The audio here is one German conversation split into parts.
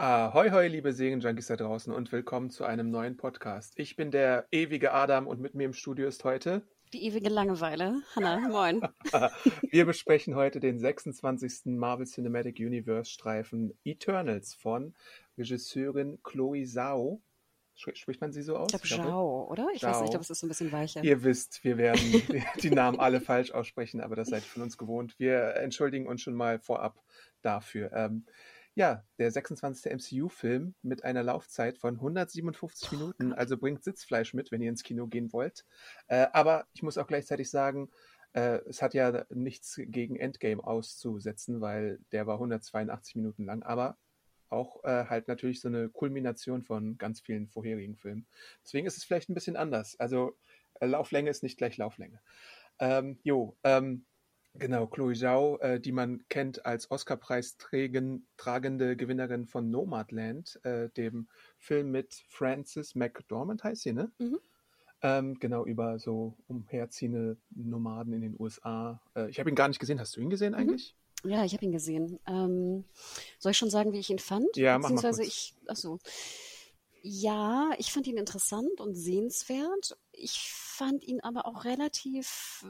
Ahoi, hoi, liebe Serienjunkies da draußen und willkommen zu einem neuen Podcast. Ich bin der ewige Adam und mit mir im Studio ist heute. Die ewige Langeweile. Hanna, moin. Wir besprechen heute den 26. Marvel Cinematic Universe Streifen Eternals von Regisseurin Chloe Zhao. Spricht man sie so aus? Ich glaube. Zhao, oder? Ich weiß Zhao. nicht, aber es ist ein bisschen weicher. Ihr wisst, wir werden die- die Namen alle falsch aussprechen, aber das seid ihr von uns gewohnt. Wir entschuldigen uns schon mal vorab dafür. Ähm, ja, der 26. MCU-Film mit einer Laufzeit von 157 Minuten, also bringt Sitzfleisch mit, wenn ihr ins Kino gehen wollt. Äh, aber ich muss auch gleichzeitig sagen, äh, es hat ja nichts gegen Endgame auszusetzen, weil der war 182 Minuten lang, aber auch äh, halt natürlich so eine Kulmination von ganz vielen vorherigen Filmen. Deswegen ist es vielleicht ein bisschen anders. Also äh, Lauflänge ist nicht gleich Lauflänge. Ähm, jo, ähm, genau, Chloe Zhao, äh, die man kennt als Oscar-Preis tragende Gewinnerin von Nomadland, äh, dem Film mit Frances McDormand heißt sie, ne? Mhm. Ähm, genau, über so umherziehende Nomaden in den USA. Äh, ich habe ihn gar nicht gesehen. Hast du ihn gesehen Mhm. eigentlich? Ja, ich habe ihn gesehen. Ähm, soll ich schon sagen, wie ich ihn fand? Ja, mach mal kurz. ich, ach so. Ja, ich fand ihn interessant und sehenswert. Ich fand ihn aber auch relativ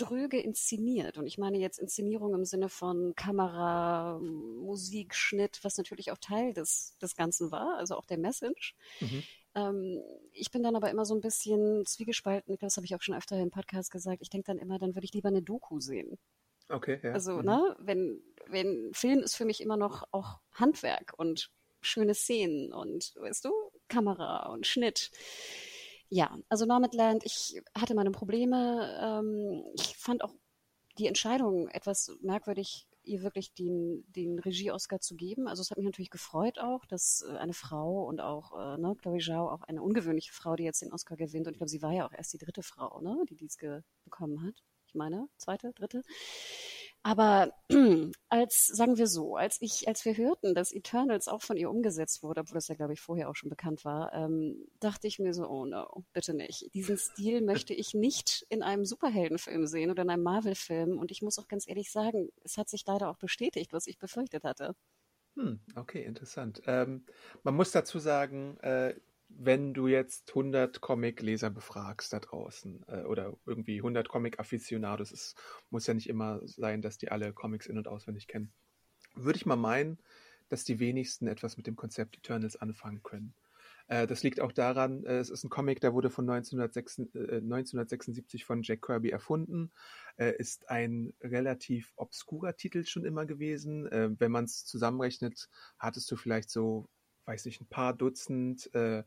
dröge inszeniert. Und ich meine jetzt Inszenierung im Sinne von Kamera, Musik, Schnitt, was natürlich auch Teil des, des Ganzen war, also auch der Message. Mhm. Ähm, ich bin dann aber immer so ein bisschen zwiegespalten. Das habe ich auch schon öfter im Podcast gesagt. Ich denke dann immer, dann würde ich lieber eine Doku sehen. Okay, ja. Also, mhm. ne, wenn, wenn Film ist für mich immer noch auch Handwerk und schöne Szenen und, weißt du, Kamera und Schnitt. Ja, also Nomadland, ich hatte meine Probleme. Ähm, ich fand auch die Entscheidung etwas merkwürdig, ihr wirklich den, den Regie-Oscar zu geben. Also es hat mich natürlich gefreut auch, dass äh, eine Frau und auch äh, ne, Chloe Zhao, auch eine ungewöhnliche Frau, die jetzt den Oscar gewinnt. Und ich glaube, sie war ja auch erst die dritte Frau, ne, die dies bekommen hat. Ich meine, zweite, dritte. Aber als, sagen wir so, als ich, als wir hörten, dass Eternals auch von ihr umgesetzt wurde, obwohl das ja, glaube ich, vorher auch schon bekannt war, ähm, dachte ich mir so, oh no, bitte nicht. Diesen Stil möchte ich nicht in einem Superheldenfilm sehen oder in einem Marvel-Film. Und ich muss auch ganz ehrlich sagen, es hat sich leider auch bestätigt, was ich befürchtet hatte. Hm, okay, interessant. Ähm, man muss dazu sagen, äh, wenn du jetzt 100 Comic-Leser befragst da draußen äh, oder irgendwie 100 Comic-Afficionados, es muss ja nicht immer sein, dass die alle Comics in- und auswendig kennen, würde ich mal meinen, dass die wenigsten etwas mit dem Konzept Eternals anfangen können. Äh, das liegt auch daran, äh, es ist ein Comic, der wurde von 1906, äh, 1976 von Jack Kirby erfunden, äh, ist ein relativ obskurer Titel schon immer gewesen. Äh, wenn man es zusammenrechnet, hattest du vielleicht so, weiß nicht, ein paar Dutzend äh,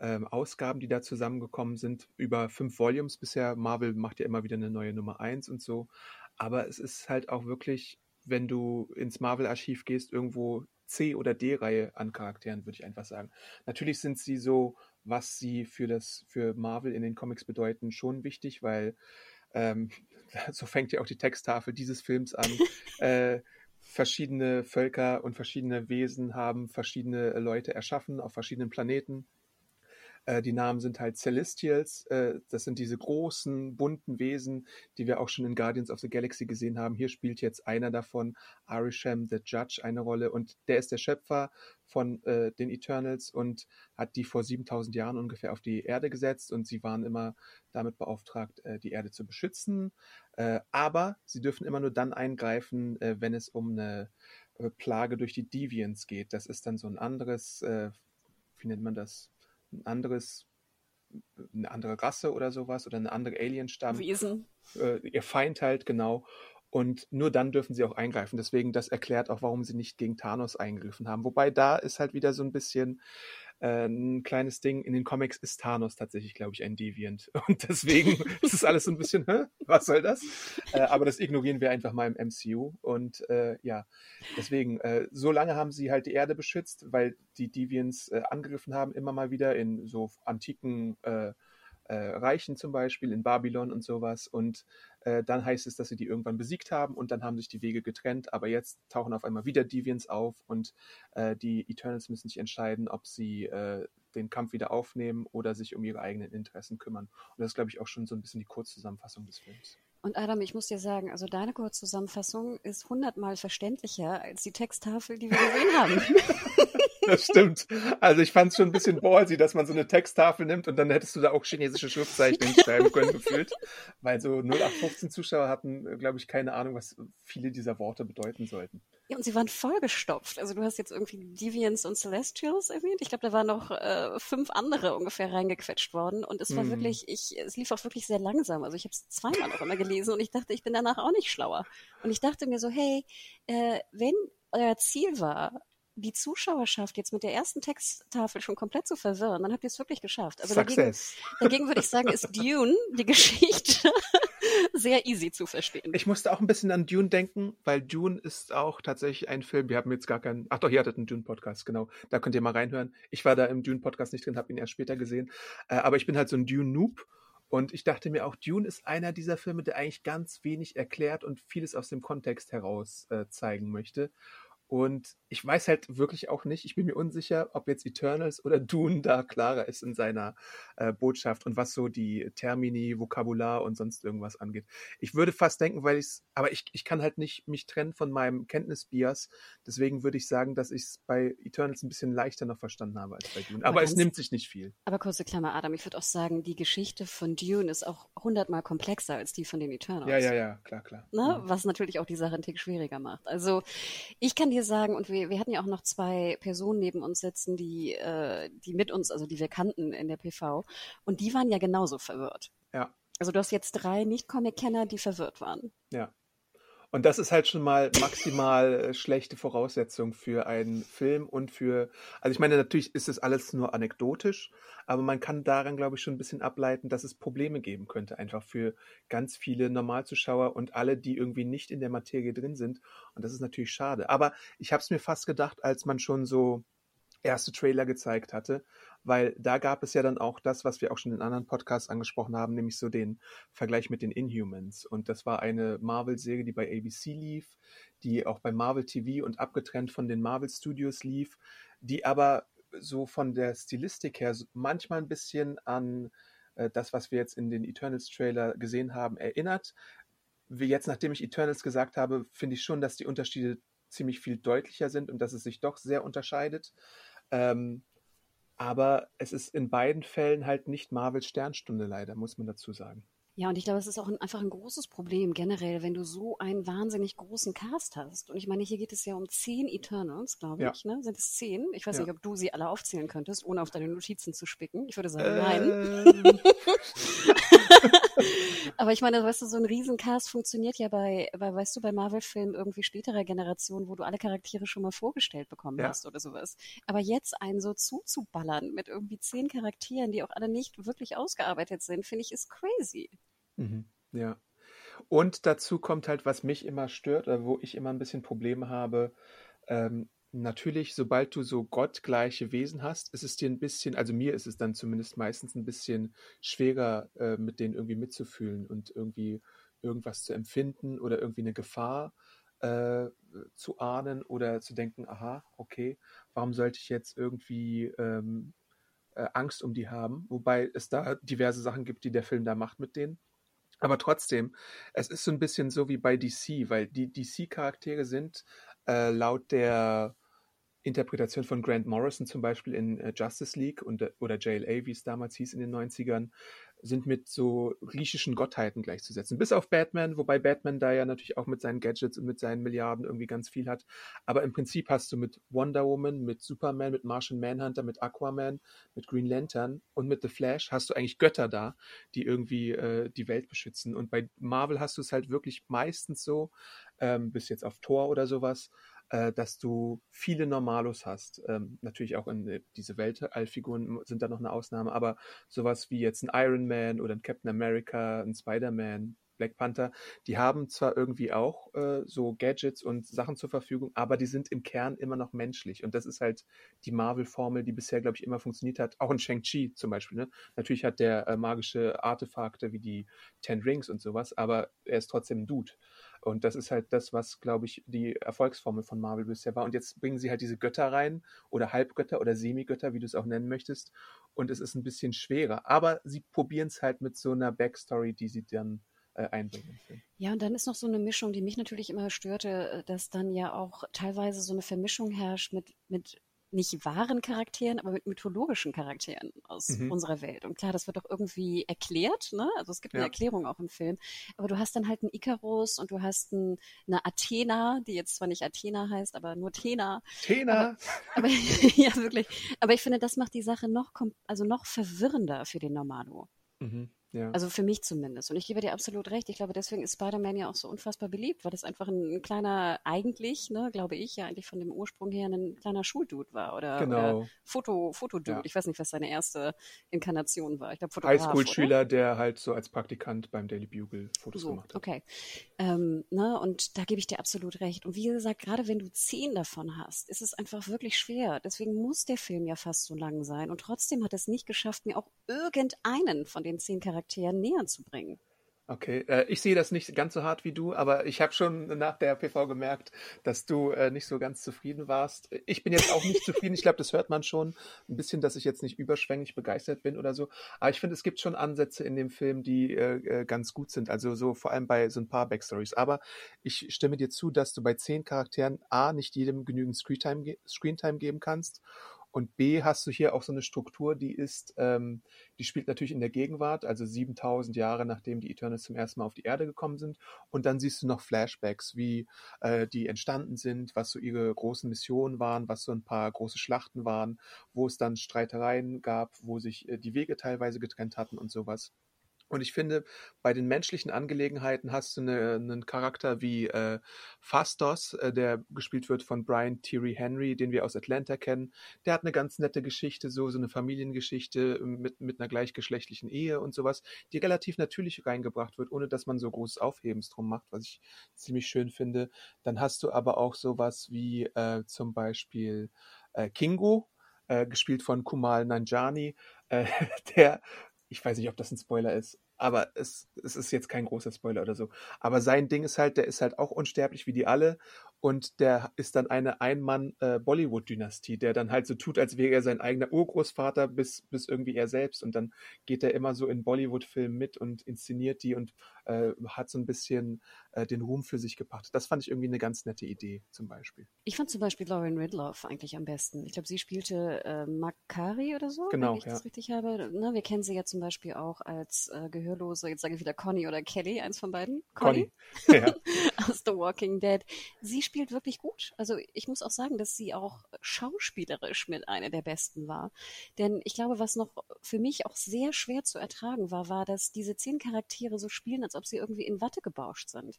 ähm, Ausgaben, die da zusammengekommen sind, über fünf Volumes bisher. Marvel macht ja immer wieder eine neue Nummer eins und so. Aber es ist halt auch wirklich, wenn du ins Marvel-Archiv gehst, irgendwo C- oder D-Reihe an Charakteren, würde ich einfach sagen. Natürlich sind sie so, was sie für das, für Marvel in den Comics bedeuten, schon wichtig, weil ähm, so fängt ja auch die Texttafel dieses Films an. äh, verschiedene Völker und verschiedene Wesen haben verschiedene Leute erschaffen auf verschiedenen Planeten. Äh, die Namen sind halt Celestials. Äh, das sind diese großen, bunten Wesen, die wir auch schon in Guardians of the Galaxy gesehen haben. Hier spielt jetzt einer davon, Arisham the Judge, eine Rolle. Und der ist der Schöpfer von äh, den Eternals und hat die vor 7000 Jahren ungefähr auf die Erde gesetzt. Und sie waren immer damit beauftragt, äh, die Erde zu beschützen. Äh, aber sie dürfen immer nur dann eingreifen, äh, wenn es um eine äh, Plage durch die Deviants geht. Das ist dann so ein anderes, wie nennt man das? Ein anderes, eine andere Rasse oder sowas oder eine andere Alienstamm. Wesen. Äh, ihr Feind halt, genau. Und nur dann dürfen sie auch eingreifen. Deswegen, das erklärt auch, warum sie nicht gegen Thanos eingegriffen haben. Wobei da ist halt wieder so ein bisschen, äh, ein kleines Ding. In den Comics ist Thanos tatsächlich, glaube ich, ein Deviant. Und deswegen ist es alles so ein bisschen, Hä? was soll das? Äh, aber das ignorieren wir einfach mal im MCU. Und äh, ja, deswegen, äh, so lange haben sie halt die Erde beschützt, weil die Deviants äh, angegriffen haben, immer mal wieder in so antiken äh, äh, Reichen zum Beispiel, in Babylon und sowas. Und äh, dann heißt es, dass sie die irgendwann besiegt haben und dann haben sich die Wege getrennt. Aber jetzt tauchen auf einmal wieder Deviants auf und äh, die Eternals müssen sich entscheiden, ob sie äh, den Kampf wieder aufnehmen oder sich um ihre eigenen Interessen kümmern. Und das ist, glaube ich, auch schon so ein bisschen die Kurzzusammenfassung des Films. Und Adam, ich muss dir sagen, also deine Kurzzusammenfassung ist hundertmal verständlicher als die Texttafel, die wir gesehen haben. Das stimmt. Also ich fand es schon ein bisschen ballsy, dass man so eine Texttafel nimmt und dann hättest du da auch chinesische Schriftzeichen hinschreiben können, gefühlt. Weil so 0815 Zuschauer hatten, glaube ich, keine Ahnung, was viele dieser Worte bedeuten sollten. Ja, und sie waren vollgestopft. Also du hast jetzt irgendwie Deviants und Celestials erwähnt. Ich glaube, da waren noch äh, fünf andere ungefähr reingequetscht worden. Und es war Mhm. wirklich, ich, es lief auch wirklich sehr langsam. Also ich habe es zweimal noch immer gelesen und ich dachte, ich bin danach auch nicht schlauer. Und ich dachte mir so, hey, äh, wenn euer Ziel war, die Zuschauerschaft jetzt mit der ersten Texttafel schon komplett zu verwirren, dann habt ihr es wirklich geschafft. Also dagegen, Success. dagegen würde ich sagen, ist Dune, die Geschichte, sehr easy zu verstehen. Ich musste auch ein bisschen an Dune denken, weil Dune ist auch tatsächlich ein Film. Wir haben jetzt gar keinen. Ach doch, ihr hattet einen Dune-Podcast, genau. Da könnt ihr mal reinhören. Ich war da im Dune-Podcast nicht drin, habe ihn erst später gesehen. Äh, aber ich bin halt so ein Dune-Noob. Und ich dachte mir auch, Dune ist einer dieser Filme, der eigentlich ganz wenig erklärt und vieles aus dem Kontext heraus äh, zeigen möchte. Und ich weiß halt wirklich auch nicht, ich bin mir unsicher, ob jetzt Eternals oder Dune da klarer ist in seiner äh, Botschaft und was so die Termini, Vokabular und sonst irgendwas angeht. Ich würde fast denken, weil ich es, aber ich, ich kann halt nicht mich trennen von meinem Kenntnisbias. Deswegen würde ich sagen, dass ich es bei Eternals ein bisschen leichter noch verstanden habe als bei Dune. Aber Aber es nimmt sich nicht viel. Aber kurze Klammer, Adam, ich würde auch sagen, die Geschichte von Dune ist auch hundertmal komplexer als die von den Eternals. Ja, ja, ja, klar, klar. Ne? Mhm. Was natürlich auch die Sache einen Tick schwieriger macht. Also ich kann dir sagen, und wir, wir hatten ja auch noch zwei Personen neben uns sitzen, die, äh, die mit uns, also die wir kannten in der PV, und die waren ja genauso verwirrt. Ja. Also du hast jetzt drei Nicht-Comic-Kenner, die verwirrt waren. Ja. Und das ist halt schon mal maximal äh, schlechte Voraussetzung für einen Film und für, also ich meine, natürlich ist es alles nur anekdotisch, aber man kann daran, glaube ich, schon ein bisschen ableiten, dass es Probleme geben könnte, einfach für ganz viele Normalzuschauer und alle, die irgendwie nicht in der Materie drin sind. Und das ist natürlich schade. Aber ich habe es mir fast gedacht, als man schon so erste Trailer gezeigt hatte, weil da gab es ja dann auch das, was wir auch schon in anderen Podcasts angesprochen haben, nämlich so den Vergleich mit den Inhumans. Und das war eine Marvel-Serie, die bei ABC lief, die auch bei Marvel TV und abgetrennt von den Marvel Studios lief, die aber so von der Stilistik her manchmal ein bisschen an äh, das, was wir jetzt in den Eternals-Trailer gesehen haben, erinnert. Wie jetzt, nachdem ich Eternals gesagt habe, finde ich schon, dass die Unterschiede ziemlich viel deutlicher sind und dass es sich doch sehr unterscheidet. Ähm, aber es ist in beiden Fällen halt nicht Marvels Sternstunde leider, muss man dazu sagen. Ja, und ich glaube, es ist auch ein, einfach ein großes Problem generell, wenn du so einen wahnsinnig großen Cast hast. Und ich meine, hier geht es ja um zehn Eternals, glaube Ja. ich. Ne? Sind es zehn? Ich weiß Ja. nicht, ob du sie alle aufzählen könntest, ohne auf deine Notizen zu spicken. Ich würde sagen, nein. Aber ich meine, weißt du, so ein Riesencast funktioniert ja bei, bei weißt du, bei Marvel-Filmen irgendwie späterer Generation, wo du alle Charaktere schon mal vorgestellt bekommen Ja. hast oder sowas. Aber jetzt einen so zuzuballern mit irgendwie zehn Charakteren, die auch alle nicht wirklich ausgearbeitet sind, finde ich, ist crazy. Mhm, ja. Und dazu kommt halt, was mich immer stört oder wo ich immer ein bisschen Probleme habe. Ähm, natürlich, sobald du so gottgleiche Wesen hast, ist es dir ein bisschen, also mir ist es dann zumindest meistens ein bisschen schwerer, äh, mit denen irgendwie mitzufühlen und irgendwie irgendwas zu empfinden oder irgendwie eine Gefahr äh, zu ahnen oder zu denken, aha, okay, warum sollte ich jetzt irgendwie ähm, äh, Angst um die haben? Wobei es da diverse Sachen gibt, die der Film da macht mit denen. Aber trotzdem, es ist so ein bisschen so wie bei DC, weil die DC-Charaktere sind äh, laut der Interpretation von Grant Morrison zum Beispiel in äh, Justice League und, äh, oder JLA, wie es damals hieß in den 90ern, sind mit so griechischen Gottheiten gleichzusetzen. Bis auf Batman, wobei Batman da ja natürlich auch mit seinen Gadgets und mit seinen Milliarden irgendwie ganz viel hat. Aber im Prinzip hast du mit Wonder Woman, mit Superman, mit Martian Manhunter, mit Aquaman, mit Green Lantern und mit The Flash hast du eigentlich Götter da, die irgendwie äh, die Welt beschützen. Und bei Marvel hast du es halt wirklich meistens so, ähm, bis jetzt auf Thor oder sowas, äh, dass du viele Normalos hast. Ähm, natürlich auch in äh, diese Weltallfiguren sind da noch eine Ausnahme, aber sowas wie jetzt ein Iron Man oder ein Captain America, ein Spider-Man, Black Panther, die haben zwar irgendwie auch äh, so Gadgets und Sachen zur Verfügung, aber die sind im Kern immer noch menschlich. Und das ist halt die Marvel-Formel, die bisher, glaube ich, immer funktioniert hat. Auch in Shang-Chi zum Beispiel. Ne? Natürlich hat der äh, magische Artefakte wie die Ten Rings und sowas, aber er ist trotzdem ein Dude. Und das ist halt das, was, glaube ich, die Erfolgsformel von Marvel bisher war. Und jetzt bringen sie halt diese Götter rein oder Halbgötter oder Semigötter, wie du es auch nennen möchtest. Und es ist ein bisschen schwerer. Aber sie probieren es halt mit so einer Backstory, die sie dann äh, einbringen. Ja, und dann ist noch so eine Mischung, die mich natürlich immer störte, äh, dass dann ja auch teilweise so eine Vermischung herrscht mit, mit nicht wahren Charakteren, aber mit mythologischen Charakteren aus mhm. unserer Welt. Und klar, das wird auch irgendwie erklärt, ne? Also es gibt eine ja. Erklärung auch im Film. Aber du hast dann halt einen Icarus und du hast ein, eine Athena, die jetzt zwar nicht Athena heißt, aber nur Thena. Thena! Aber, aber ja, wirklich. Aber ich finde, das macht die Sache noch, also noch verwirrender für den Normalo. Mhm. Ja. Also für mich zumindest. Und ich gebe dir absolut recht. Ich glaube, deswegen ist Spider-Man ja auch so unfassbar beliebt, weil das einfach ein, ein, kleiner, eigentlich, ne, glaube ich, ja eigentlich von dem Ursprung her ein kleiner Schuldude war oder, genau. oder Foto, Fotodude. Ja. Ich weiß nicht, was seine erste Inkarnation war. Ich glaube, Highschool-Schüler, der halt so als Praktikant beim Daily Bugle Fotos so, gemacht hat. Okay. Ähm, ne, und da gebe ich dir absolut recht. Und wie gesagt, gerade wenn du zehn davon hast, ist es einfach wirklich schwer. Deswegen muss der Film ja fast so lang sein. Und trotzdem hat es nicht geschafft, mir auch irgendeinen von den zehn Charakteren Charakteren näher zu bringen. Okay, äh, ich sehe das nicht ganz so hart wie du, aber ich habe schon nach der PV gemerkt, dass du äh, nicht so ganz zufrieden warst. Ich bin jetzt auch nicht zufrieden. Ich glaube, das hört man schon ein bisschen, dass ich jetzt nicht überschwänglich begeistert bin oder so. Aber ich finde, es gibt schon Ansätze in dem Film, die äh, ganz gut sind. Also so vor allem bei so ein paar Backstories. Aber ich stimme dir zu, dass du bei zehn Charakteren A nicht jedem genügend Screentime, Screentime geben kannst und B hast du hier auch so eine Struktur, die ist, ähm, die spielt natürlich in der Gegenwart, also 7000 Jahre nachdem die Eternals zum ersten Mal auf die Erde gekommen sind. Und dann siehst du noch Flashbacks, wie äh, die entstanden sind, was so ihre großen Missionen waren, was so ein paar große Schlachten waren, wo es dann Streitereien gab, wo sich äh, die Wege teilweise getrennt hatten und sowas. Und ich finde, bei den menschlichen Angelegenheiten hast du eine, einen Charakter wie äh, Fastos, äh, der gespielt wird von Brian Thierry Henry, den wir aus Atlanta kennen. Der hat eine ganz nette Geschichte, so, so eine Familiengeschichte mit, mit einer gleichgeschlechtlichen Ehe und sowas, die relativ natürlich reingebracht wird, ohne dass man so großes Aufhebens drum macht, was ich ziemlich schön finde. Dann hast du aber auch sowas wie äh, zum Beispiel äh, Kingo, äh, gespielt von Kumal Nanjani, äh, der ich weiß nicht, ob das ein Spoiler ist, aber es, es ist jetzt kein großer Spoiler oder so. Aber sein Ding ist halt, der ist halt auch unsterblich wie die alle und der ist dann eine Ein-Mann-Bollywood-Dynastie, äh, der dann halt so tut, als wäre er sein eigener Urgroßvater bis, bis irgendwie er selbst und dann geht er immer so in Bollywood-Filmen mit und inszeniert die und äh, hat so ein bisschen äh, den Ruhm für sich gebracht. Das fand ich irgendwie eine ganz nette Idee zum Beispiel. Ich fand zum Beispiel Lauren Ridloff eigentlich am besten. Ich glaube, sie spielte äh, Makari oder so, genau, wenn ich ja. das richtig habe. Ne, wir kennen sie ja zum Beispiel auch als äh, Gehörlose, jetzt sage ich wieder Conny oder Kelly, eins von beiden. Conny, Conny. Ja. aus The Walking Dead. Sie spielt wirklich gut. Also ich muss auch sagen, dass sie auch schauspielerisch mit einer der besten war. Denn ich glaube, was noch für mich auch sehr schwer zu ertragen war, war, dass diese zehn Charaktere so spielen, als ob sie irgendwie in Watte gebauscht sind.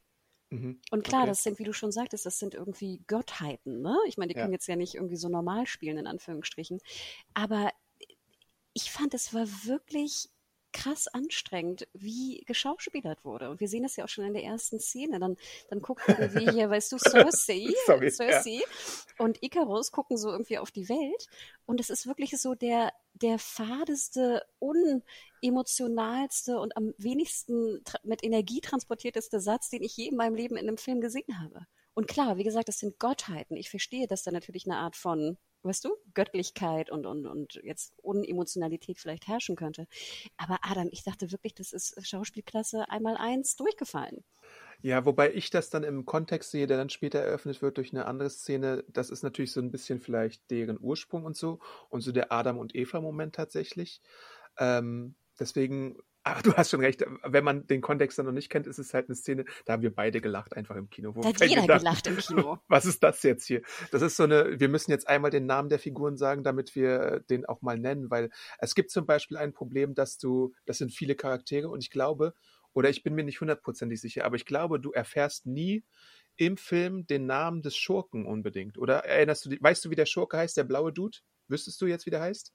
Mhm. Und klar, okay. das sind, wie du schon sagtest, das sind irgendwie Gottheiten. Ne? Ich meine, die ja. können jetzt ja nicht irgendwie so normal spielen, in Anführungsstrichen. Aber ich fand, es war wirklich krass anstrengend, wie geschauspielert wurde. Und wir sehen das ja auch schon in der ersten Szene. Dann, dann gucken wir hier, weißt du, Cersei, Sorry, Cersei ja. und Icarus gucken so irgendwie auf die Welt. Und es ist wirklich so der, der fadeste, unemotionalste und am wenigsten mit Energie transportierteste Satz, den ich je in meinem Leben in einem Film gesehen habe. Und klar, wie gesagt, das sind Gottheiten. Ich verstehe, dass da natürlich eine Art von weißt du, Göttlichkeit und, und, und jetzt Unemotionalität vielleicht herrschen könnte. Aber Adam, ich dachte wirklich, das ist Schauspielklasse einmal eins durchgefallen. Ja, wobei ich das dann im Kontext sehe, der dann später eröffnet wird durch eine andere Szene. Das ist natürlich so ein bisschen vielleicht deren Ursprung und so und so der Adam und Eva Moment tatsächlich. Ähm, deswegen aber du hast schon recht, wenn man den Kontext dann noch nicht kennt, ist es halt eine Szene, da haben wir beide gelacht einfach im Kino. da hat jeder gedacht, gelacht im Kino. Was ist das jetzt hier? Das ist so eine, wir müssen jetzt einmal den Namen der Figuren sagen, damit wir den auch mal nennen, weil es gibt zum Beispiel ein Problem, dass du, das sind viele Charaktere und ich glaube, oder ich bin mir nicht hundertprozentig sicher, aber ich glaube, du erfährst nie im Film den Namen des Schurken unbedingt. Oder erinnerst du dich, weißt du, wie der Schurke heißt, der blaue Dude? Wüsstest du jetzt, wie der heißt?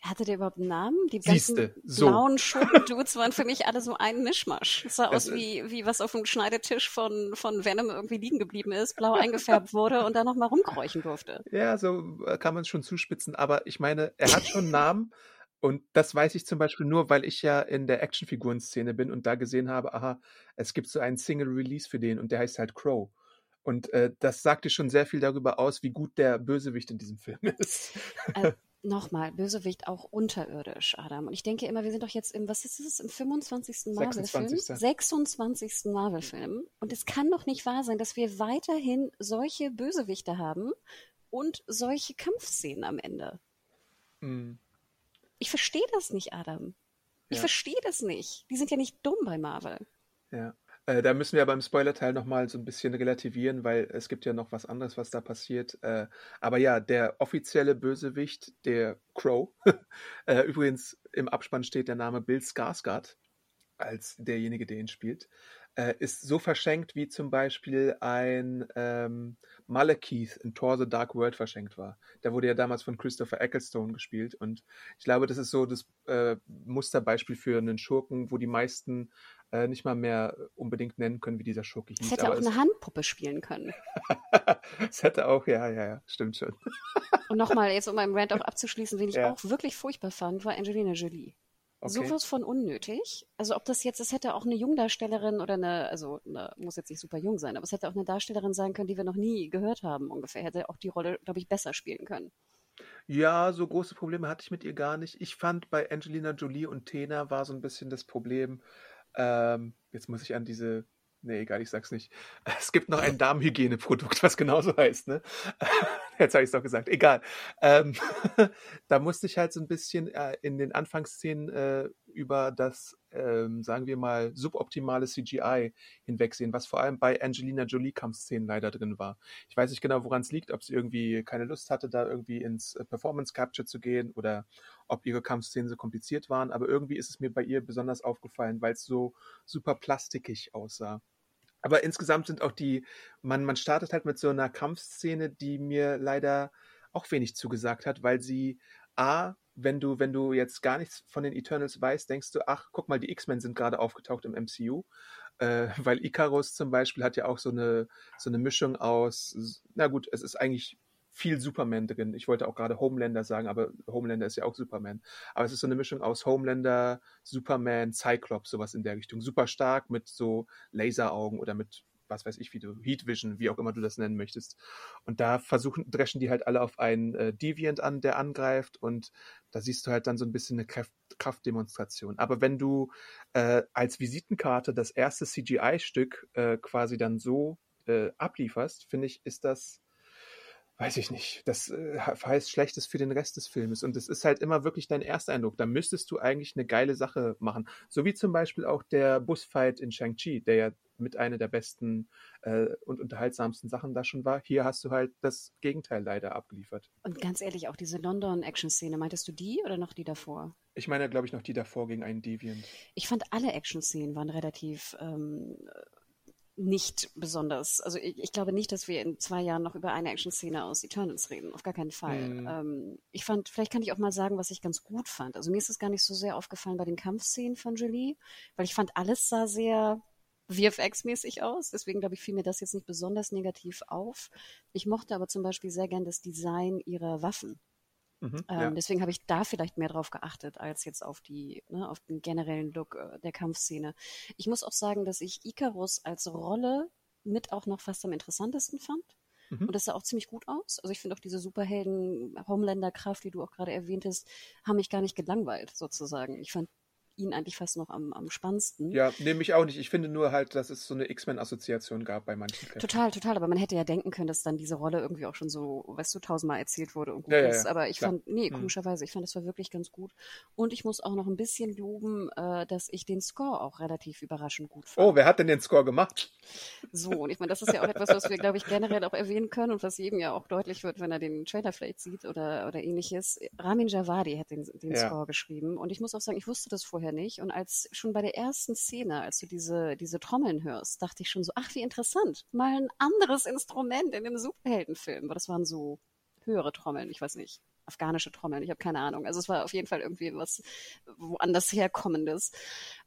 Hatte der überhaupt einen Namen? Die Siehste, ganzen so. blauen Schurkendudes waren für mich alle so ein Mischmasch. Es sah aus ist- wie, wie was auf dem Schneidetisch von, von Venom irgendwie liegen geblieben ist, blau eingefärbt wurde und dann noch mal rumkräuchen durfte. Ja, so äh, kann man es schon zuspitzen, aber ich meine, er hat schon einen Namen und das weiß ich zum Beispiel nur, weil ich ja in der Actionfiguren-Szene bin und da gesehen habe, aha, es gibt so einen Single-Release für den und der heißt halt Crow. Und äh, das sagte schon sehr viel darüber aus, wie gut der Bösewicht in diesem Film ist. Äh, Nochmal, Bösewicht auch unterirdisch, Adam. Und ich denke immer, wir sind doch jetzt im, was ist es, im 25. Marvel-Film? 26.. 26. Marvel-Film. Und es kann doch nicht wahr sein, dass wir weiterhin solche Bösewichte haben und solche Kampfszenen am Ende. Mm, Ich verstehe das nicht, Adam. Ich Ja. verstehe das nicht. Die sind ja nicht dumm bei Marvel. Ja. Äh, da müssen wir beim Spoilerteil nochmal so ein bisschen relativieren, weil es gibt ja noch was anderes, was da passiert. Äh, aber ja, der offizielle Bösewicht, der Crow, äh, übrigens im Abspann steht der Name Bill Skarsgård als derjenige, der ihn spielt, äh, ist so verschenkt, wie zum Beispiel ein ähm, Malekith in Thor The Dark World verschenkt war. Der wurde ja damals von Christopher Ecclestone gespielt und ich glaube, das ist so das äh, Musterbeispiel für einen Schurken, wo die meisten äh, nicht mal mehr unbedingt nennen können, wie dieser Schurke Es hieß. hätte auch eine Handpuppe spielen können. es, es hätte auch, ja, ja, ja, stimmt schon. Und nochmal, jetzt um meinen Rant auch abzuschließen, wen ich Ja. auch wirklich furchtbar fand, war Angelina Jolie. Okay. Sowas von unnötig. Also ob das jetzt, es hätte auch eine Jungdarstellerin oder eine, also eine, muss jetzt nicht super jung sein, aber es hätte auch eine Darstellerin sein können, die wir noch nie gehört haben ungefähr. Hätte auch die Rolle, glaube ich, besser spielen können. Ja, so große Probleme hatte ich mit ihr gar nicht. Ich fand bei Angelina Jolie und Tena war so ein bisschen das Problem. Ähm, jetzt muss ich an diese. Nee, egal, ich sag's nicht. Es gibt noch ein Darmhygieneprodukt, was genauso heißt, ne? Jetzt habe ich es doch gesagt. Egal. Ähm, da musste ich halt so ein bisschen äh, in den Anfangsszenen äh, über das, ähm, sagen wir mal, suboptimale CGI hinwegsehen, was vor allem bei Angelina Jolie Kampfszenen leider drin war. Ich weiß nicht genau, woran es liegt, ob sie irgendwie keine Lust hatte, da irgendwie ins äh, Performance Capture zu gehen oder ob ihre Kampfszenen so kompliziert waren, aber irgendwie ist es mir bei ihr besonders aufgefallen, weil es so super plastikig aussah. Aber insgesamt sind auch die, man, man startet halt mit so einer Kampfszene, die mir leider auch wenig zugesagt hat, weil sie A, wenn du, wenn du jetzt gar nichts von den Eternals weißt, denkst du, ach, guck mal, die X-Men sind gerade aufgetaucht im MCU. Äh, weil Icarus zum Beispiel hat ja auch so eine, so eine Mischung aus, na gut, es ist eigentlich viel Superman drin. Ich wollte auch gerade Homelander sagen, aber Homelander ist ja auch Superman. Aber es ist so eine Mischung aus Homelander, Superman, Cyclops, sowas in der Richtung. Super stark mit so Laseraugen oder mit was weiß ich, wie du, Heat Vision, wie auch immer du das nennen möchtest. Und da versuchen, dreschen die halt alle auf einen äh, Deviant an, der angreift und da siehst du halt dann so ein bisschen eine Kraft, Kraftdemonstration. Aber wenn du äh, als Visitenkarte das erste CGI-Stück äh, quasi dann so äh, ablieferst, finde ich, ist das weiß ich nicht, das äh, heißt Schlechtes für den Rest des Filmes. Und es ist halt immer wirklich dein Ersteindruck. Da müsstest du eigentlich eine geile Sache machen. So wie zum Beispiel auch der Busfight in Shang-Chi, der ja mit einer der besten äh, und unterhaltsamsten Sachen da schon war. Hier hast du halt das Gegenteil leider abgeliefert. Und ganz ehrlich, auch diese London-Action-Szene, meintest du die oder noch die davor? Ich meine, glaube ich, noch die davor gegen einen Deviant. Ich fand alle Action-Szenen waren relativ ähm, nicht besonders. Also ich, ich, glaube nicht, dass wir in zwei Jahren noch über eine Action-Szene aus Eternals reden. Auf gar keinen Fall. Mhm. Ähm, ich fand, vielleicht kann ich auch mal sagen, was ich ganz gut fand. Also mir ist es gar nicht so sehr aufgefallen bei den Kampfszenen von Jolie, weil ich fand, alles sah sehr VFX-mäßig aus. Deswegen glaube ich, fiel mir das jetzt nicht besonders negativ auf. Ich mochte aber zum Beispiel sehr gern das Design ihrer Waffen. Mhm, Ähm, ja. Deswegen habe ich da vielleicht mehr drauf geachtet, als jetzt auf die, ne, auf den generellen Look äh, der Kampfszene. Ich muss auch sagen, dass ich Icarus als Rolle mit auch noch fast am interessantesten fand. Mhm. Und das sah auch ziemlich gut aus. Also ich finde auch diese Superhelden, Homelander-Kraft, die du auch gerade erwähntest, haben mich gar nicht gelangweilt, sozusagen. Ich fand ihn eigentlich fast noch am, am spannendsten. Ja, nehme ich auch nicht. Ich finde nur halt, dass es so eine X-Men-Assoziation gab bei manchen Kräften. Total, total. Aber man hätte ja denken können, dass dann diese Rolle irgendwie auch schon so, weißt du, tausendmal erzählt wurde und gut Ja, ja, ist. ja, Aber ich klar. fand, nee, Mhm. komischerweise, ich fand, das war wirklich ganz gut. Und ich muss auch noch ein bisschen loben, äh, dass ich den Score auch relativ überraschend gut fand. Oh, wer hat denn den Score gemacht? So, und ich meine, das ist ja auch etwas, was wir, glaube ich, generell auch erwähnen können und was jedem ja auch deutlich wird, wenn er den Trailer vielleicht sieht oder, oder ähnliches. Ramin Javadi hat den, den ja. Score geschrieben und ich muss auch sagen, ich wusste das vorher nicht und als schon bei der ersten Szene, als du diese, diese Trommeln hörst, dachte ich schon so, ach, wie interessant, mal ein anderes Instrument in dem Superheldenfilm, aber das waren so höhere Trommeln, ich weiß nicht afghanische Trommeln, ich habe keine Ahnung. Also es war auf jeden Fall irgendwie was woanders herkommendes.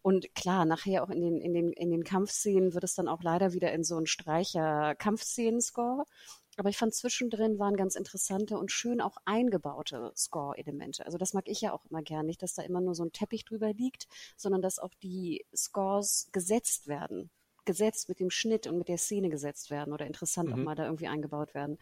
Und klar, nachher auch in den, in den, in den Kampfszenen wird es dann auch leider wieder in so einen Streicher-Kampfszenen-Score. Aber ich fand zwischendrin waren ganz interessante und schön auch eingebaute Score-Elemente. Also das mag ich ja auch immer gern. Nicht, dass da immer nur so ein Teppich drüber liegt, sondern dass auch die Scores gesetzt werden gesetzt, mit dem Schnitt und mit der Szene gesetzt werden oder interessant mhm. auch mal da irgendwie eingebaut werden.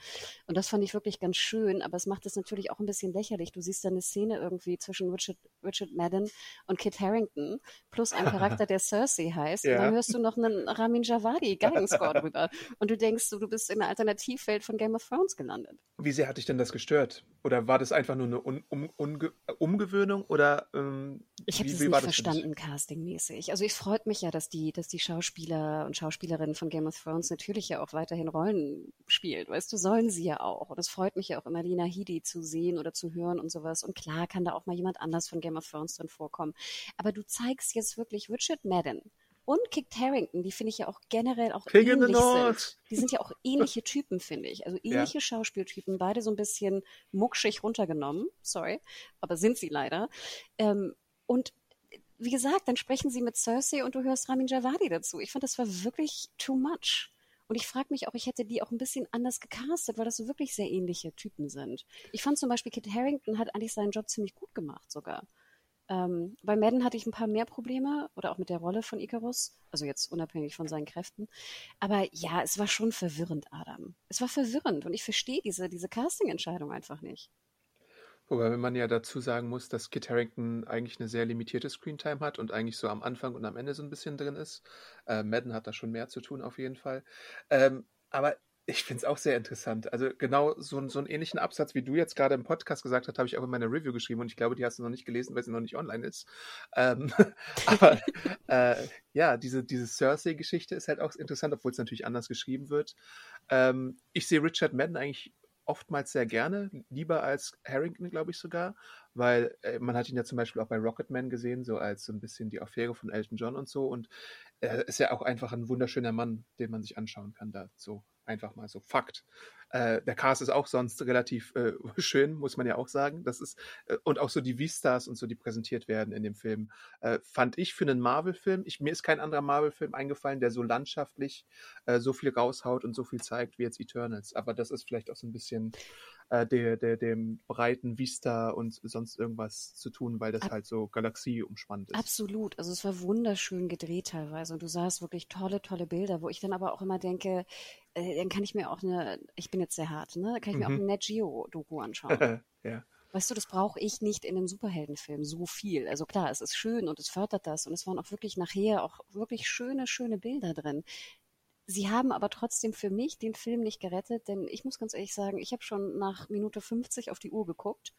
Und das fand ich wirklich ganz schön, aber es macht es natürlich auch ein bisschen lächerlich. Du siehst da eine Szene irgendwie zwischen Richard, Richard Madden und Kit Harrington plus ein Charakter, der Cersei heißt. Ja. Und dann hörst du noch einen Ramin Javadi Gagging-Score drüber. Und du denkst, so, du bist in der Alternativwelt von Game of Thrones gelandet. Wie sehr hat dich denn das gestört? Oder war das einfach nur eine Un um Umge Umgewöhnung? Oder ähm, ich habe es nicht verstanden, castingmäßig. Also es freut mich ja, dass die, dass die Schauspieler und Schauspielerinnen von Game of Thrones natürlich ja auch weiterhin Rollen spielt. Weißt du, sollen sie ja auch. Und es freut mich ja auch immer, Lina Headey zu sehen oder zu hören und sowas. Und klar kann da auch mal jemand anders von Game of Thrones drin vorkommen. Aber du zeigst jetzt wirklich Richard Madden und Kit Harrington, die finde ich ja auch generell auch King ähnlich sind. Die sind ja auch ähnliche Typen, finde ich. Also ähnliche ja. Schauspieltypen, beide so ein bisschen muckschig runtergenommen. Sorry, aber sind sie leider. Ähm, und wie gesagt, dann sprechen sie mit Cersei und du hörst Ramin Javadi dazu. Ich fand, das war wirklich too much. Und ich frage mich auch, ich hätte die auch ein bisschen anders gecastet, weil das so wirklich sehr ähnliche Typen sind. Ich fand zum Beispiel, Kit Harrington hat eigentlich seinen Job ziemlich gut gemacht sogar. Ähm, bei Madden hatte ich ein paar mehr Probleme oder auch mit der Rolle von Icarus, also jetzt unabhängig von seinen Kräften. Aber ja, es war schon verwirrend, Adam. Es war verwirrend und ich verstehe diese, diese Casting-Entscheidung einfach nicht. Wobei man ja dazu sagen muss, dass Kit Harington eigentlich eine sehr limitierte Screentime hat und eigentlich so am Anfang und am Ende so ein bisschen drin ist. Äh, Madden hat da schon mehr zu tun auf jeden Fall. Ähm, aber ich finde es auch sehr interessant. Also genau so, so einen ähnlichen Absatz, wie du jetzt gerade im Podcast gesagt hast, habe ich auch in meiner Review geschrieben und ich glaube, die hast du noch nicht gelesen, weil sie noch nicht online ist. Ähm, aber äh, ja, diese, diese Cersei-Geschichte ist halt auch interessant, obwohl es natürlich anders geschrieben wird. Ähm, ich sehe Richard Madden eigentlich oftmals sehr gerne, lieber als Harrington, glaube ich sogar, weil äh, man hat ihn ja zum Beispiel auch bei Rocketman gesehen, so als so ein bisschen die Affäre von Elton John und so und er ist ja auch einfach ein wunderschöner Mann, den man sich anschauen kann da so einfach mal so Fakt. Äh, der Cast ist auch sonst relativ äh, schön, muss man ja auch sagen. Das ist äh, und auch so die V-Stars und so, die präsentiert werden in dem Film, äh, fand ich für einen Marvel-Film. mir ist kein anderer Marvel-Film eingefallen, der so landschaftlich äh, so viel raushaut und so viel zeigt wie jetzt Eternals. Aber das ist vielleicht auch so ein bisschen äh, der, der, dem breiten Vista und sonst irgendwas zu tun, weil das Ab halt so Galaxie umspannt ist. Absolut. Also es war wunderschön gedreht teilweise und du sahst wirklich tolle, tolle Bilder, wo ich dann aber auch immer denke, äh, dann kann ich mir auch eine, ich bin jetzt sehr hart, ne? Da kann ich mir mhm. auch eine Net Geo Doku anschauen. ja. Weißt du, das brauche ich nicht in einem Superheldenfilm so viel. Also klar, es ist schön und es fördert das und es waren auch wirklich nachher auch wirklich schöne, schöne Bilder drin. Sie haben aber trotzdem für mich den Film nicht gerettet, denn ich muss ganz ehrlich sagen, ich habe schon nach Minute 50 auf die Uhr geguckt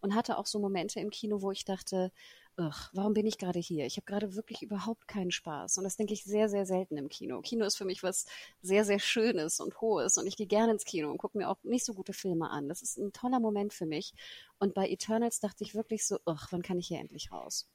und hatte auch so Momente im Kino, wo ich dachte, ach, warum bin ich gerade hier? Ich habe gerade wirklich überhaupt keinen Spaß. Und das denke ich sehr, sehr selten im Kino. Kino ist für mich was sehr, sehr Schönes und Hohes. Und ich gehe gerne ins Kino und gucke mir auch nicht so gute Filme an. Das ist ein toller Moment für mich. Und bei Eternals dachte ich wirklich so, ach, wann kann ich hier endlich raus?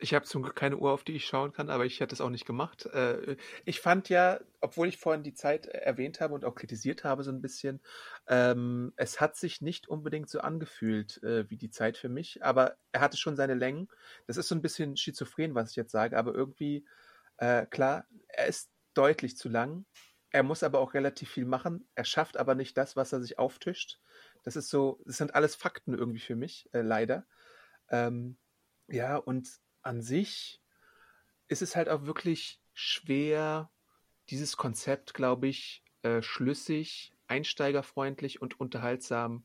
Ich habe zum Glück keine Uhr, auf die ich schauen kann, aber ich hätte es auch nicht gemacht. Äh, ich fand ja, obwohl ich vorhin die Zeit erwähnt habe und auch kritisiert habe so ein bisschen, ähm, es hat sich nicht unbedingt so angefühlt äh, wie die Zeit für mich, aber er hatte schon seine Längen. Das ist so ein bisschen schizophren, was ich jetzt sage, aber irgendwie, äh, klar, er ist deutlich zu lang. Er muss aber auch relativ viel machen. Er schafft aber nicht das, was er sich auftischt. Das ist so, das sind alles Fakten irgendwie für mich, äh, leider. Ähm, ja, und an sich ist es halt auch wirklich schwer, dieses Konzept, glaube ich, äh, schlüssig, einsteigerfreundlich und unterhaltsam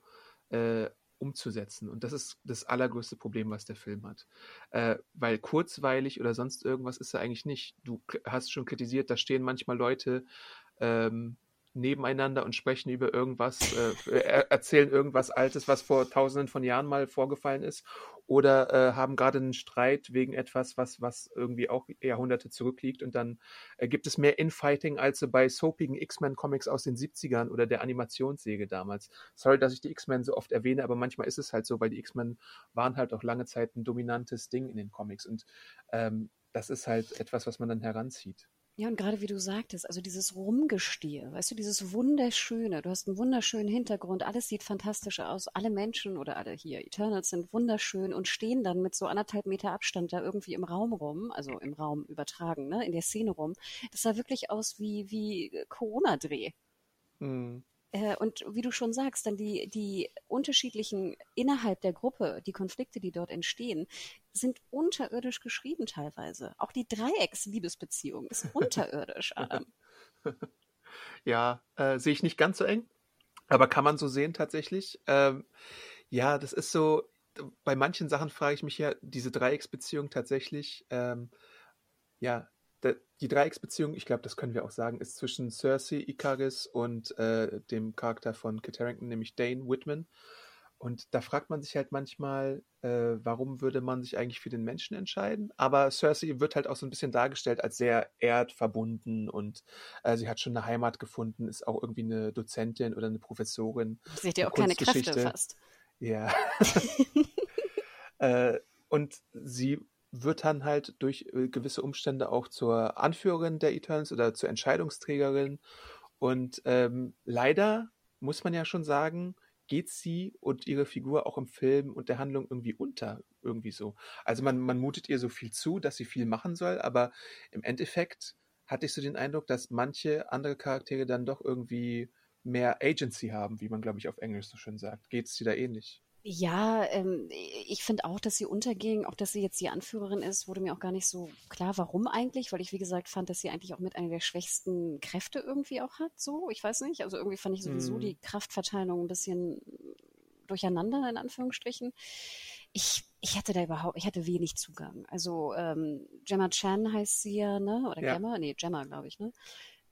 äh, umzusetzen. Und das ist das allergrößte Problem, was der Film hat. Äh, weil kurzweilig oder sonst irgendwas ist er eigentlich nicht. Du hast schon kritisiert, da stehen manchmal Leute, ähm, nebeneinander und sprechen über irgendwas, äh, erzählen irgendwas Altes, was vor tausenden von Jahren mal vorgefallen ist, oder äh, haben gerade einen Streit wegen etwas, was, was irgendwie auch Jahrhunderte zurückliegt und dann äh, gibt es mehr Infighting als bei soapigen X-Men-Comics aus den 70ern oder der Animationssäge damals. Sorry, dass ich die X-Men so oft erwähne, aber manchmal ist es halt so, weil die X-Men waren halt auch lange Zeit ein dominantes Ding in den Comics und ähm, das ist halt etwas, was man dann heranzieht. Ja, und gerade wie du sagtest, also dieses Rumgestier, weißt du, dieses Wunderschöne, du hast einen wunderschönen Hintergrund, alles sieht fantastisch aus, alle Menschen oder alle hier Eternals sind wunderschön und stehen dann mit so anderthalb Meter Abstand da irgendwie im Raum rum, also im Raum übertragen, ne, in der Szene rum. Das sah wirklich aus wie, wie Corona-Dreh. Mhm. Äh, und wie du schon sagst, dann die, die unterschiedlichen innerhalb der Gruppe, die Konflikte, die dort entstehen, sind unterirdisch geschrieben teilweise. Auch die Dreiecks-Liebesbeziehung ist unterirdisch, Adam. ja, äh, sehe ich nicht ganz so eng, aber kann man so sehen tatsächlich. Ähm, ja, das ist so, bei manchen Sachen frage ich mich ja, diese Dreiecksbeziehung tatsächlich, ähm, ja, die Dreiecksbeziehung, ich glaube, das können wir auch sagen, ist zwischen Cersei, Icaris und äh, dem Charakter von Kit Harington, nämlich Dane Whitman. Und da fragt man sich halt manchmal, äh, warum würde man sich eigentlich für den Menschen entscheiden? Aber Cersei wird halt auch so ein bisschen dargestellt als sehr erdverbunden und äh, sie hat schon eine Heimat gefunden, ist auch irgendwie eine Dozentin oder eine Professorin. Sie hat ja auch keine Kräfte fast. Ja. äh, und sie wird dann halt durch äh, gewisse Umstände auch zur Anführerin der Eternals oder zur Entscheidungsträgerin. Und ähm, leider muss man ja schon sagen, geht sie und ihre Figur auch im Film und der Handlung irgendwie unter, irgendwie so. Also man, man mutet ihr so viel zu, dass sie viel machen soll, aber im Endeffekt hatte ich so den Eindruck, dass manche andere Charaktere dann doch irgendwie mehr Agency haben, wie man, glaube ich, auf Englisch so schön sagt. Geht es dir da ähnlich? Ja, ähm, ich finde auch, dass sie unterging, auch dass sie jetzt die Anführerin ist, wurde mir auch gar nicht so klar, warum eigentlich, weil ich, wie gesagt, fand, dass sie eigentlich auch mit einer der schwächsten Kräfte irgendwie auch hat, so, ich weiß nicht, also irgendwie fand ich sowieso mm. die Kraftverteilung ein bisschen durcheinander, in Anführungsstrichen. Ich, ich hatte da überhaupt, ich hatte wenig Zugang. Also ähm, Gemma Chan heißt sie ja, ne? Oder ja. Gemma? Nee, Gemma, glaube ich, ne?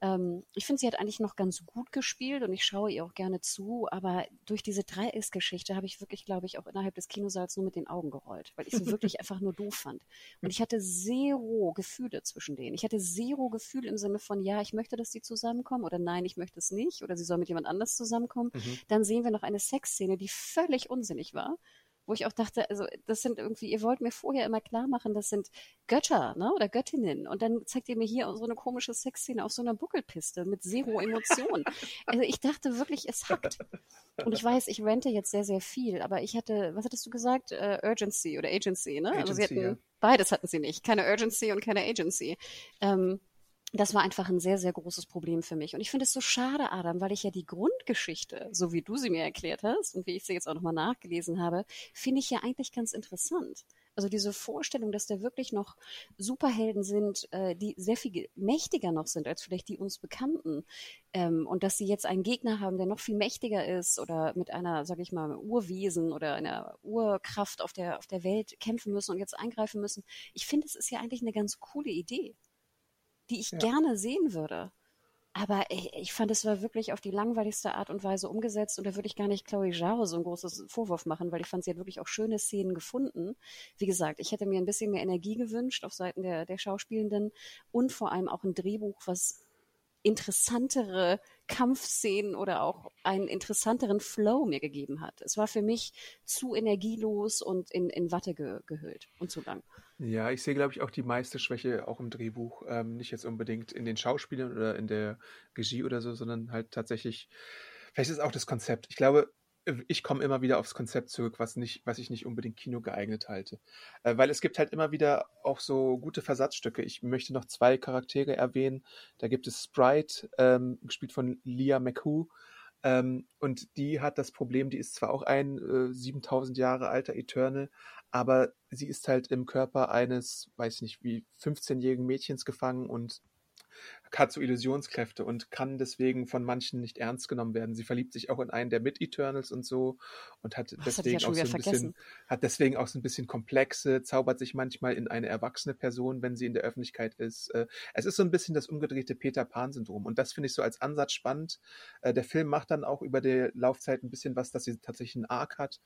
Ähm, ich finde, sie hat eigentlich noch ganz gut gespielt und ich schaue ihr auch gerne zu, aber durch diese Dreiecksgeschichte habe ich wirklich, glaube ich, auch innerhalb des Kinosaals nur mit den Augen gerollt, weil ich sie wirklich einfach nur doof fand. Und ich hatte zero Gefühle zwischen denen. Ich hatte zero Gefühl im Sinne von, ja, ich möchte, dass sie zusammenkommen oder nein, ich möchte es nicht oder sie soll mit jemand anders zusammenkommen. Mhm. Dann sehen wir noch eine Sexszene, die völlig unsinnig war wo ich auch dachte, also das sind irgendwie, ihr wollt mir vorher immer klar machen, das sind Götter, ne, oder Göttinnen. Und dann zeigt ihr mir hier so eine komische Sexszene auf so einer Buckelpiste mit zero Emotionen. also ich dachte wirklich, es hackt. Und ich weiß, ich rente jetzt sehr, sehr viel, aber ich hatte, was hattest du gesagt? Uh, Urgency oder Agency, ne? Agency, also sie hatten, ja. beides hatten sie nicht. Keine Urgency und keine Agency. Ähm, das war einfach ein sehr, sehr großes Problem für mich. Und ich finde es so schade, Adam, weil ich ja die Grundgeschichte, so wie du sie mir erklärt hast und wie ich sie jetzt auch nochmal nachgelesen habe, finde ich ja eigentlich ganz interessant. Also diese Vorstellung, dass da wirklich noch Superhelden sind, äh, die sehr viel mächtiger noch sind als vielleicht die uns Bekannten. Ähm, und dass sie jetzt einen Gegner haben, der noch viel mächtiger ist oder mit einer, sag ich mal, Urwesen oder einer Urkraft auf der, auf der Welt kämpfen müssen und jetzt eingreifen müssen. Ich finde, es ist ja eigentlich eine ganz coole Idee die ich ja. gerne sehen würde. Aber ich, ich, fand, es war wirklich auf die langweiligste Art und Weise umgesetzt und da würde ich gar nicht Chloe Zhao so ein großes Vorwurf machen, weil ich fand, sie hat wirklich auch schöne Szenen gefunden. Wie gesagt, ich hätte mir ein bisschen mehr Energie gewünscht auf Seiten der, der Schauspielenden und vor allem auch ein Drehbuch, was interessantere Kampfszenen oder auch einen interessanteren Flow mir gegeben hat. Es war für mich zu energielos und in, in Watte ge, gehüllt und zu lang. Ja, ich sehe, glaube ich, auch die meiste Schwäche auch im Drehbuch. Ähm, nicht jetzt unbedingt in den Schauspielern oder in der Regie oder so, sondern halt tatsächlich, vielleicht ist es auch das Konzept. Ich glaube, ich komme immer wieder aufs Konzept zurück, was, nicht, was ich nicht unbedingt Kino geeignet halte. Äh, weil es gibt halt immer wieder auch so gute Versatzstücke. Ich möchte noch zwei Charaktere erwähnen. Da gibt es Sprite, ähm, gespielt von Leah McHugh. Ähm, und die hat das Problem, die ist zwar auch ein äh, 7000 Jahre alter Eternal, aber sie ist halt im Körper eines, weiß nicht wie, 15-jährigen Mädchens gefangen und hat so Illusionskräfte und kann deswegen von manchen nicht ernst genommen werden. Sie verliebt sich auch in einen der Mid-Eternals und so und hat Das deswegen ja auch so ein bisschen, hat deswegen auch so ein bisschen Komplexe, zaubert sich manchmal in eine erwachsene Person, wenn sie in der Öffentlichkeit ist. Äh, es ist so ein bisschen das umgedrehte Peter Pan-Syndrom und das finde ich so als Ansatz spannend. Äh, der Film macht dann auch über die Laufzeit ein bisschen was, dass sie tatsächlich einen Arc hat,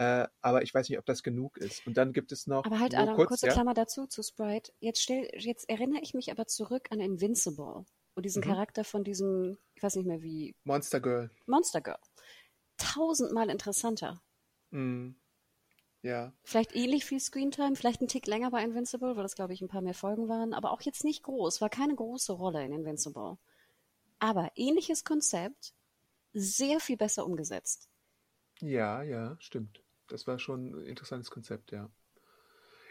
äh, aber ich weiß nicht, ob das genug ist. Und dann gibt es noch. Aber halt, Adam, kurz, kurze ja? Klammer dazu zu Sprite. Jetzt, stell, jetzt erinnere ich mich aber zurück an Invincible und diesen Mhm. Charakter von diesem, ich weiß nicht mehr wie, Monster Girl. Monster Girl. Tausendmal interessanter. Mm. Ja. Vielleicht ähnlich viel Screentime, vielleicht ein Tick länger bei Invincible, weil das, glaube ich, ein paar mehr Folgen waren, aber auch jetzt nicht groß, war keine große Rolle in Invincible. Aber ähnliches Konzept, sehr viel besser umgesetzt. Ja, ja, stimmt. Das war schon ein interessantes Konzept, ja.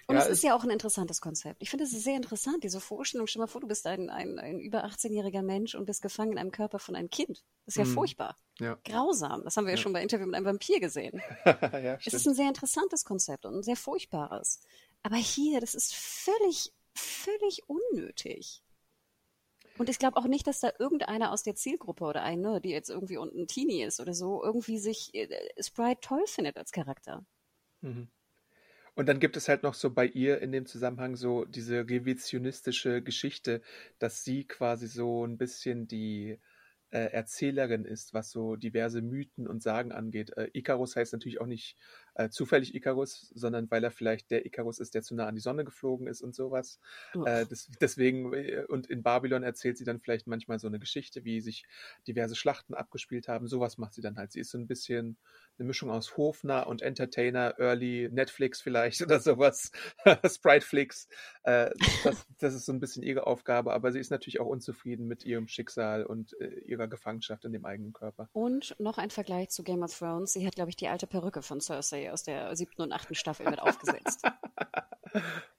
Und Ja, es ist ja auch ein interessantes Konzept. Ich finde es sehr interessant, diese Vorstellung. Stell mal vor, du bist ein, ein, ein über 18-jähriger Mensch und bist gefangen in einem Körper von einem Kind. Das ist ja Mhm. furchtbar. Ja. Grausam. Das haben wir ja, Ja. schon bei Interview mit einem Vampir gesehen. ja, Es ist ein sehr interessantes Konzept und ein sehr furchtbares. Aber hier, das ist völlig, völlig unnötig. Und ich glaube auch nicht, dass da irgendeiner aus der Zielgruppe oder eine, die jetzt irgendwie unten Teenie ist oder so, irgendwie sich äh, Sprite toll findet als Charakter. Mhm. Und dann gibt es halt noch so bei ihr in dem Zusammenhang so diese revisionistische Geschichte, dass sie quasi so ein bisschen die äh, Erzählerin ist, was so diverse Mythen und Sagen angeht. Äh, Icarus heißt natürlich auch nicht äh, zufällig Icarus, sondern weil er vielleicht der Icarus ist, der zu nah an die Sonne geflogen ist und sowas. Äh, des, deswegen, äh, und in Babylon erzählt sie dann vielleicht manchmal so eine Geschichte, wie sich diverse Schlachten abgespielt haben. Sowas macht sie dann halt. Sie ist so ein bisschen eine Mischung aus Hofner und Entertainer, Early Netflix vielleicht oder sowas, Spriteflix. Äh, das, das ist so ein bisschen ihre Aufgabe, aber sie ist natürlich auch unzufrieden mit ihrem Schicksal und äh, ihrer Gefangenschaft in dem eigenen Körper. Und noch ein Vergleich zu Game of Thrones. Sie hat, glaube ich, die alte Perücke von Cersei aus der siebten und achten Staffel mit aufgesetzt.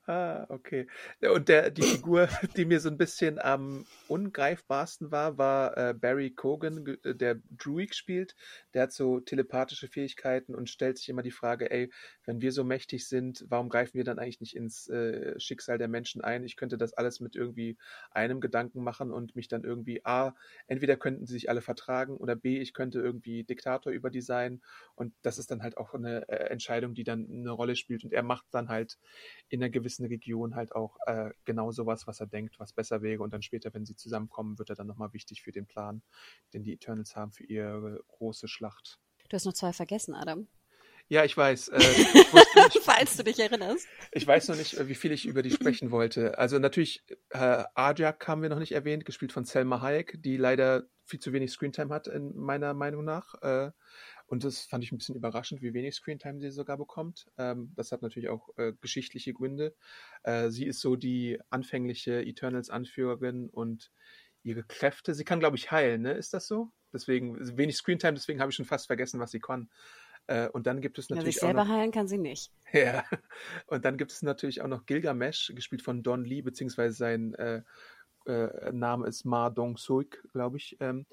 Ah, okay. Und der, die Figur, die mir so ein bisschen am ungreifbarsten war, war äh, Barry Cogan, äh, der Druid spielt. Der hat so telepathische Fähigkeiten und stellt sich immer die Frage, ey, wenn wir so mächtig sind, warum greifen wir dann eigentlich nicht ins äh, Schicksal der Menschen ein? Ich könnte das alles mit irgendwie einem Gedanken machen und mich dann irgendwie, A, entweder könnten sie sich alle vertragen oder B, ich könnte irgendwie Diktator über die sein. Und das ist dann halt auch eine äh, Entscheidung, die dann eine Rolle spielt. Und er macht dann halt in einer gewissen Region halt auch äh, genau sowas, was er denkt, was besser wäre. Und dann später, wenn sie zusammenkommen, wird er dann nochmal wichtig für den Plan, den die Eternals haben für ihre große Schlacht. Du hast noch zwei vergessen, Adam. Ja, ich weiß. Äh, ich, wusste, ich, Falls du dich erinnerst. ich weiß noch nicht, äh, wie viel ich über die sprechen wollte. Also natürlich, äh, Ajak haben wir noch nicht erwähnt, gespielt von Selma Hayek, die leider viel zu wenig Screentime hat, in meiner Meinung nach. Äh, und das fand ich ein bisschen überraschend, wie wenig Screentime sie sogar bekommt. Ähm, das hat natürlich auch äh, geschichtliche Gründe. Äh, sie ist so die anfängliche Eternals-Anführerin und ihre Kräfte, sie kann, glaube ich, heilen, ne? Ist das so? Deswegen, wenig Screentime, deswegen habe ich schon fast vergessen, was sie kann. Äh, und dann gibt es Ja, natürlich sich auch selber noch, heilen kann sie nicht. ja, und dann gibt es natürlich auch noch Gilgamesh, gespielt von Don Lee, beziehungsweise sein äh, äh, Name ist Ma Dong Suik, glaube ich. Ähm,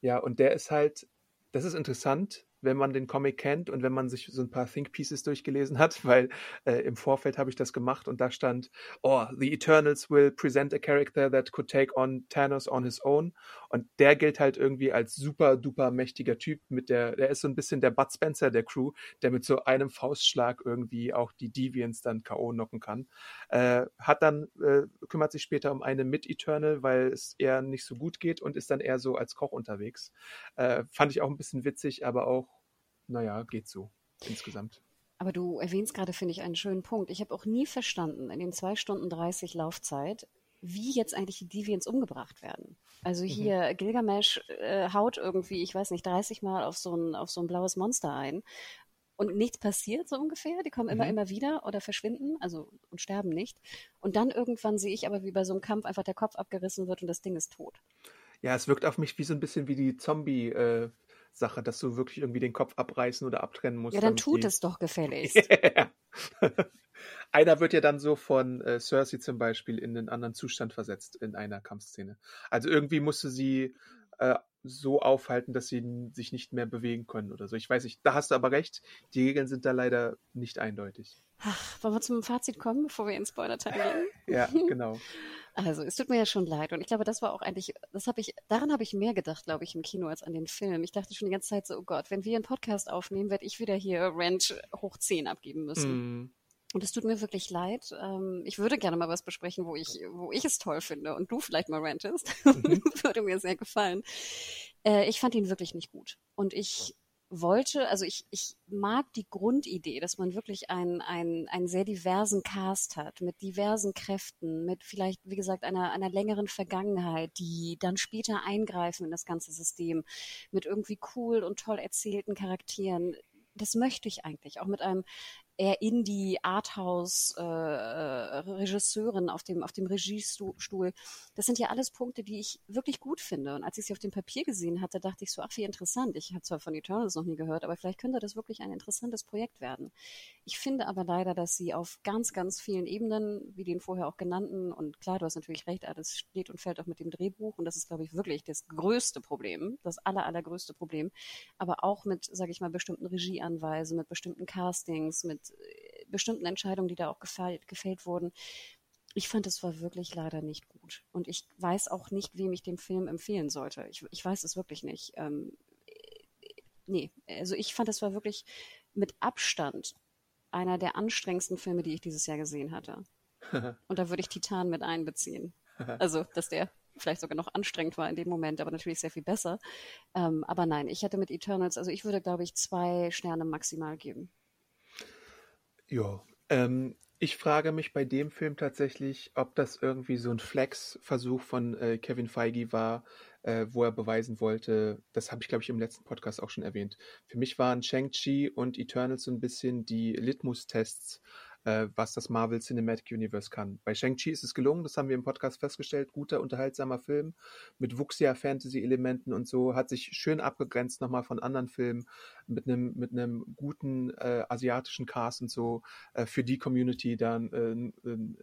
ja, und der ist halt, das ist interessant, wenn man den Comic kennt und wenn man sich so ein paar Think Pieces durchgelesen hat, weil äh, im Vorfeld habe ich das gemacht und da stand, oh, the Eternals will present a character that could take on Thanos on his own. Und der gilt halt irgendwie als super duper mächtiger Typ mit der, der ist so ein bisschen der Bud Spencer der Crew, der mit so einem Faustschlag irgendwie auch die Deviants dann K.O. knocken kann. Äh, hat dann, äh, kümmert sich später um eine Mid-Eternal, weil es eher nicht so gut geht und ist dann eher so als Koch unterwegs. Äh, fand ich auch ein bisschen witzig, aber auch, naja, geht so insgesamt. Aber du erwähnst gerade, finde ich, einen schönen Punkt. Ich habe auch nie verstanden, in den 2 Stunden 30 Laufzeit, wie jetzt eigentlich die Deviants umgebracht werden. Also hier, Gilgamesh äh, haut irgendwie, ich weiß nicht, 30 Mal auf so ein, auf so ein blaues Monster ein. Und nichts passiert so ungefähr. Die kommen immer, Mhm. immer wieder oder verschwinden, also und sterben nicht. Und dann irgendwann sehe ich aber, wie bei so einem Kampf einfach der Kopf abgerissen wird und das Ding ist tot. Ja, es wirkt auf mich wie so ein bisschen wie die Zombie- äh, Sache, dass du wirklich irgendwie den Kopf abreißen oder abtrennen musst. Ja, dann tut die- es doch gefälligst. Einer wird ja dann so von äh, Cersei zum Beispiel in einen anderen Zustand versetzt in einer Kampfszene. Also irgendwie musste sie äh, so aufhalten, dass sie sich nicht mehr bewegen können oder so. Ich weiß nicht, da hast du aber recht, die Regeln sind da leider nicht eindeutig. Ach, wollen wir zum Fazit kommen, bevor wir ins Spoiler-Teil gehen? ja, genau. Also, es tut mir ja schon leid. Und ich glaube, das war auch eigentlich, das habe ich, daran habe ich mehr gedacht, glaube ich, im Kino als an den Film. Ich dachte schon die ganze Zeit so, oh Gott, wenn wir einen Podcast aufnehmen, werde ich wieder hier Rent hoch 10 abgeben müssen. Mm. Und es tut mir wirklich leid. Ähm, ich würde gerne mal was besprechen, wo ich, wo ich es toll finde und du vielleicht mal rentest. Mhm. würde mir sehr gefallen. Äh, ich fand ihn wirklich nicht gut. Und ich wollte, also ich, ich mag die Grundidee, dass man wirklich einen, einen, einen sehr diversen Cast hat, mit diversen Kräften, mit vielleicht, wie gesagt, einer, einer längeren Vergangenheit, die dann später eingreifen in das ganze System, mit irgendwie cool und toll erzählten Charakteren. Das möchte ich eigentlich, auch mit einem eher Indie, Arthouse, äh, Regisseurin auf dem, auf dem Regiestuhl. Das sind ja alles Punkte, die ich wirklich gut finde. Und als ich sie auf dem Papier gesehen hatte, dachte ich so, ach, wie interessant. Ich habe zwar von Eternals noch nie gehört, aber vielleicht könnte das wirklich ein interessantes Projekt werden. Ich finde aber leider, dass sie auf ganz, ganz vielen Ebenen, wie den vorher auch genannten, und klar, du hast natürlich recht, alles steht und fällt auch mit dem Drehbuch. Und das ist, glaube ich, wirklich das größte Problem, das aller, allergrößte Problem. Aber auch mit, sage ich mal, bestimmten Regieanweisen, mit bestimmten Castings, mit bestimmten Entscheidungen, die da auch gefällt, gefällt wurden. Ich fand, es war wirklich leider nicht gut. Und ich weiß auch nicht, wem ich den Film empfehlen sollte. Ich, ich weiß es wirklich nicht. Ähm, nee, also ich fand, es war wirklich mit Abstand einer der anstrengendsten Filme, die ich dieses Jahr gesehen hatte. Und da würde ich Titan mit einbeziehen. Also, dass der vielleicht sogar noch anstrengend war in dem Moment, aber natürlich sehr viel besser. Ähm, aber nein, ich hätte mit Eternals, also ich würde, glaube ich, zwei Sterne maximal geben. Ja, ähm, ich frage mich bei dem Film tatsächlich, ob das irgendwie so ein Flex-Versuch von äh, Kevin Feige war, äh, wo er beweisen wollte, das habe ich glaube ich im letzten Podcast auch schon erwähnt. Für mich waren Shang-Chi und Eternals so ein bisschen die Litmus-Tests äh, was das Marvel Cinematic Universe kann. Bei Shang-Chi ist es gelungen, das haben wir im Podcast festgestellt. Guter, unterhaltsamer Film mit Wuxia-Fantasy-Elementen und so, hat sich schön abgegrenzt nochmal von anderen Filmen mit einem mit einem guten äh, asiatischen Cast und so äh, für die Community dann äh, ein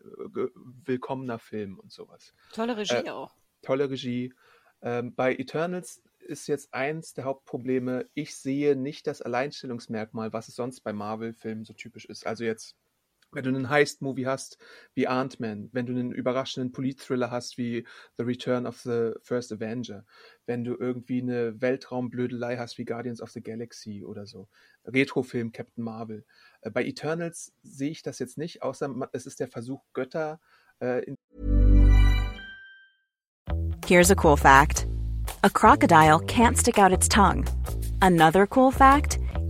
willkommener Film und sowas. Tolle Regie äh, auch. Tolle Regie. Ähm, bei Eternals ist jetzt eins der Hauptprobleme. Ich sehe nicht das Alleinstellungsmerkmal, was es sonst bei Marvel-Filmen so typisch ist. Also jetzt wenn du einen Heist-Movie hast wie Ant-Man, wenn du einen überraschenden Polit-Thriller hast wie The Return of the First Avenger, wenn du irgendwie eine Weltraumblödelei hast wie Guardians of the Galaxy oder so, Retrofilm Captain Marvel. Äh, bei Eternals sehe ich das jetzt nicht, außer es ist der Versuch, Götter äh, in Here's a cool fact. A crocodile can't stick out its tongue. Another cool fact –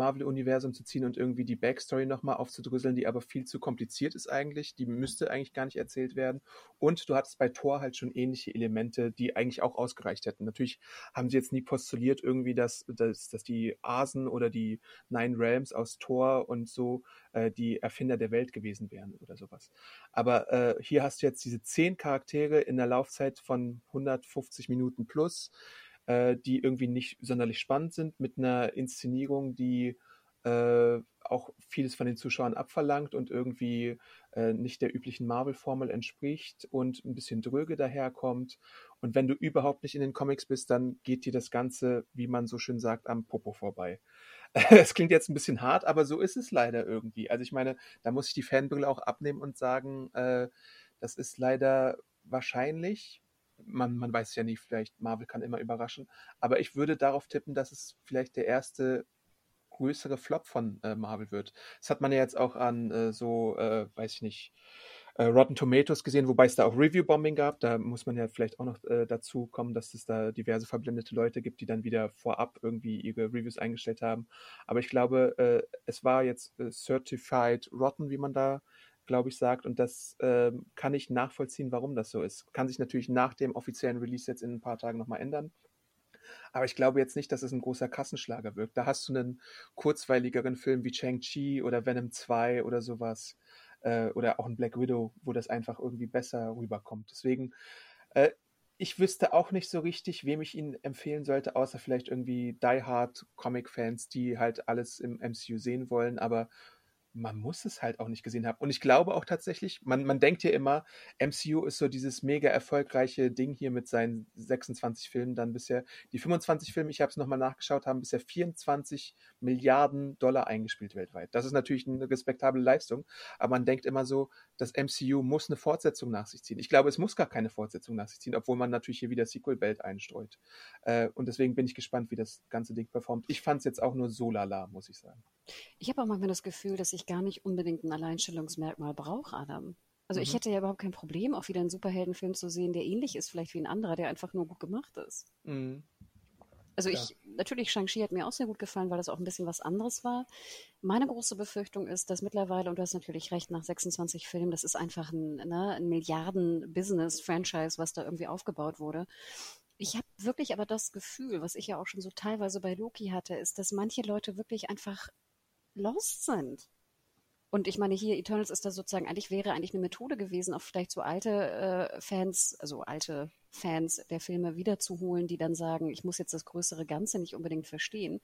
Marvel-Universum zu ziehen und irgendwie die Backstory nochmal aufzudrüsseln, die aber viel zu kompliziert ist eigentlich. Die müsste eigentlich gar nicht erzählt werden. Und du hattest bei Thor halt schon ähnliche Elemente, die eigentlich auch ausgereicht hätten. Natürlich haben sie jetzt nie postuliert irgendwie, dass, dass, dass die Asen oder die Nine Realms aus Thor und so äh, die Erfinder der Welt gewesen wären oder sowas. Aber äh, hier hast du jetzt diese zehn Charaktere in der Laufzeit von 150 Minuten plus äh, die irgendwie nicht sonderlich spannend sind, mit einer Inszenierung, die äh, auch vieles von den Zuschauern abverlangt und irgendwie äh, nicht der üblichen Marvel-Formel entspricht und ein bisschen dröge daherkommt. Und wenn du überhaupt nicht in den Comics bist, dann geht dir das Ganze, wie man so schön sagt, am Popo vorbei. Es klingt jetzt ein bisschen hart, aber so ist es leider irgendwie. Also ich meine, da muss ich die Fanbrille auch abnehmen und sagen, äh, das ist leider wahrscheinlich, man, man weiß ja nie, vielleicht Marvel kann immer überraschen. Aber ich würde darauf tippen, dass es vielleicht der erste größere Flop von äh, Marvel wird. Das hat man ja jetzt auch an äh, so, äh, weiß ich nicht, äh, Rotten Tomatoes gesehen, wobei es da auch Review-Bombing gab. Da muss man ja vielleicht auch noch äh, dazu kommen, dass es da diverse verblendete Leute gibt, die dann wieder vorab irgendwie ihre Reviews eingestellt haben. Aber ich glaube, äh, es war jetzt Certified Rotten, wie man da glaube ich, sagt. Und das äh, kann ich nachvollziehen, warum das so ist. Kann sich natürlich nach dem offiziellen Release jetzt in ein paar Tagen nochmal ändern. aber ich glaube jetzt nicht, dass es ein großer Kassenschlager wirkt. Da hast du einen kurzweiligeren Film wie Chang-Chi oder Venom 2 oder sowas. Äh, oder auch ein Black Widow, wo das einfach irgendwie besser rüberkommt. Deswegen, äh, ich wüsste auch nicht so richtig, wem ich ihn empfehlen sollte, außer vielleicht irgendwie Die Hard Comic-Fans, die halt alles im MCU sehen wollen, aber man muss es halt auch nicht gesehen haben. Und ich glaube auch tatsächlich, man, man denkt ja immer, MCU ist so dieses mega erfolgreiche Ding hier mit seinen 26 Filmen dann bisher. Die 25 Filme, ich habe es nochmal nachgeschaut, haben bisher 24 Milliarden Dollar eingespielt weltweit. Das ist natürlich eine respektable Leistung, aber man denkt immer so, das MCU muss eine Fortsetzung nach sich ziehen. Ich glaube, es muss gar keine Fortsetzung nach sich ziehen, obwohl man natürlich hier wieder Sequel-Belt einstreut. Äh, und deswegen bin ich gespannt, wie das ganze Ding performt. Ich fand es jetzt auch nur so lala, muss ich sagen. Ich habe auch manchmal das Gefühl, dass ich gar nicht unbedingt ein Alleinstellungsmerkmal brauche, Adam. Also mhm. ich hätte ja überhaupt kein Problem, auch wieder einen Superheldenfilm zu sehen, der ähnlich ist vielleicht wie ein anderer, der einfach nur gut gemacht ist. Mhm. Also ja. ich, natürlich, Shang-Chi hat mir auch sehr gut gefallen, weil das auch ein bisschen was anderes war. Meine große Befürchtung ist, dass mittlerweile, und du hast natürlich recht, nach 26 Filmen, das ist einfach ein, ne, ein Milliarden-Business-Franchise, was da irgendwie aufgebaut wurde. Ich habe wirklich aber das Gefühl, was ich ja auch schon so teilweise bei Loki hatte, ist, dass manche Leute wirklich einfach lost sind. Und ich meine, hier Eternals ist da sozusagen, eigentlich wäre eigentlich eine Methode gewesen, auch vielleicht so alte äh, Fans, also alte Fans der Filme wiederzuholen, die dann sagen, ich muss jetzt das größere Ganze nicht unbedingt verstehen.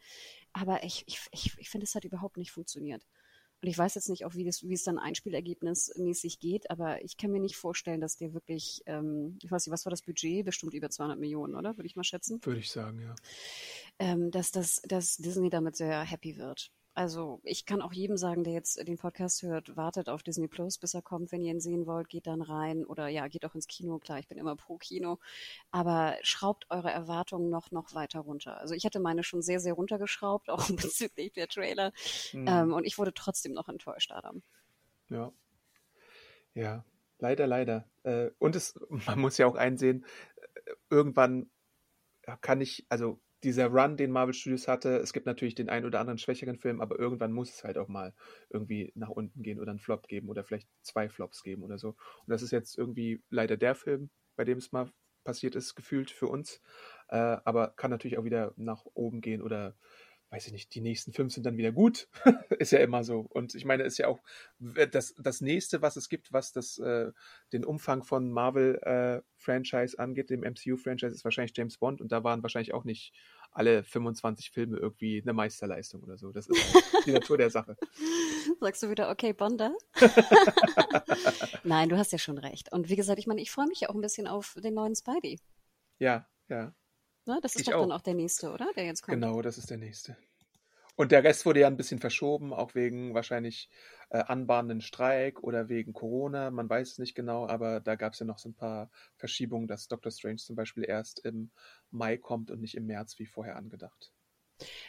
Aber ich, ich, ich, ich finde, es hat überhaupt nicht funktioniert. Und ich weiß jetzt nicht auch, wie, das, wie es dann einspielergebnismäßig geht, aber ich kann mir nicht vorstellen, dass der wirklich, ähm, ich weiß nicht, was war das Budget? Bestimmt über 200 Millionen, oder? Würde ich mal schätzen. Würde ich sagen, ja. Ähm, dass, dass, dass Disney damit sehr happy wird. Also ich kann auch jedem sagen, der jetzt den Podcast hört, wartet auf Disney Plus, bis er kommt. Wenn ihr ihn sehen wollt, geht dann rein oder ja, geht auch ins Kino. Klar, ich bin immer pro Kino, aber schraubt eure Erwartungen noch noch weiter runter. Also ich hatte meine schon sehr sehr runtergeschraubt, auch bezüglich der Trailer, mhm. ähm, und ich wurde trotzdem noch enttäuscht, Adam. Ja, ja, leider, leider. Äh, und es, man muss ja auch einsehen, äh, irgendwann kann ich, also dieser Run, den Marvel Studios hatte, es gibt natürlich den einen oder anderen schwächeren Film, aber irgendwann muss es halt auch mal irgendwie nach unten gehen oder einen Flop geben oder vielleicht zwei Flops geben oder so. Und das ist jetzt irgendwie leider der Film, bei dem es mal passiert ist, gefühlt für uns. Äh, aber kann natürlich auch wieder nach oben gehen oder weiß ich nicht, die nächsten fünf sind dann wieder gut. ist ja immer so. Und ich meine, ist ja auch das, das nächste, was es gibt, was das, äh, den Umfang von Marvel-Franchise äh, angeht, dem MCU-Franchise, ist wahrscheinlich James Bond. Und da waren wahrscheinlich auch nicht alle 25 Filme irgendwie eine Meisterleistung oder so. Das ist die Natur der Sache. Sagst du wieder, okay, Bonda? Nein, du hast ja schon recht. Und wie gesagt, ich meine, ich freue mich ja auch ein bisschen auf den neuen Spidey. Ja, ja. Ne? Das ist ich doch auch. dann auch der nächste, oder? Der jetzt kommt. Genau, das ist der nächste. Und der Rest wurde ja ein bisschen verschoben, auch wegen wahrscheinlich äh, anbahnenden Streik oder wegen Corona. Man weiß es nicht genau, aber da gab es ja noch so ein paar Verschiebungen, dass Doctor Strange zum Beispiel erst im Mai kommt und nicht im März wie vorher angedacht.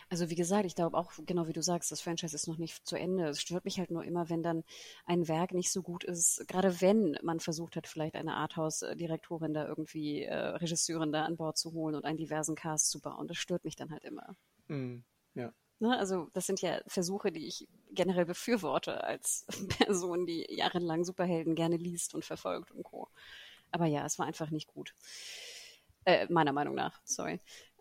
Also wie gesagt, ich glaube auch, genau wie du sagst, das Franchise ist noch nicht zu Ende. Es stört mich halt nur immer, wenn dann ein Werk nicht so gut ist, gerade wenn man versucht hat, vielleicht eine Arthouse-Direktorin da irgendwie, äh, Regisseurin da an Bord zu holen und einen diversen Cast zu bauen. Das stört mich dann halt immer. Mm, ja. Ne, also das sind ja Versuche, die ich generell befürworte als Person, die jahrelang Superhelden gerne liest und verfolgt und Co. Aber ja, es war einfach nicht gut. Äh, meiner Meinung nach, sorry.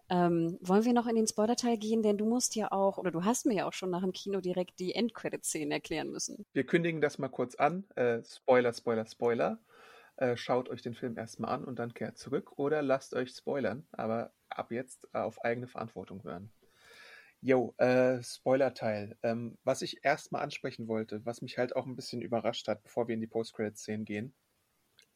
Ähm, wollen wir noch in den Spoiler-Teil gehen? Denn du musst ja auch, oder du hast mir ja auch schon nach dem Kino direkt die Endcredit-Szenen erklären müssen. Wir kündigen das mal kurz an. Äh, Spoiler, Spoiler, Spoiler. Äh, schaut euch den Film erstmal an und dann kehrt zurück oder lasst euch spoilern, aber ab jetzt äh, auf eigene Verantwortung hören. Jo, äh, Spoiler-Teil. Ähm, was ich erstmal ansprechen wollte, was mich halt auch ein bisschen überrascht hat, bevor wir in die Post-Credit-Szenen gehen,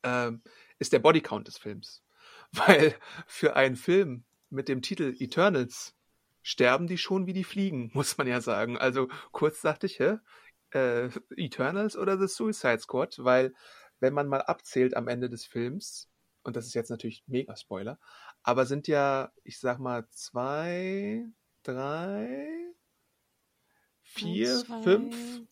ähm, ist der Bodycount des Films. Weil für einen Film, mit dem Titel Eternals sterben die schon wie die Fliegen, muss man ja sagen. Also kurz dachte ich, hä? Äh, Eternals oder The Suicide Squad, weil wenn man mal abzählt am Ende des Films, und das ist jetzt natürlich mega Spoiler, aber sind ja, ich sag mal, zwei, drei, vier, zwei. fünf.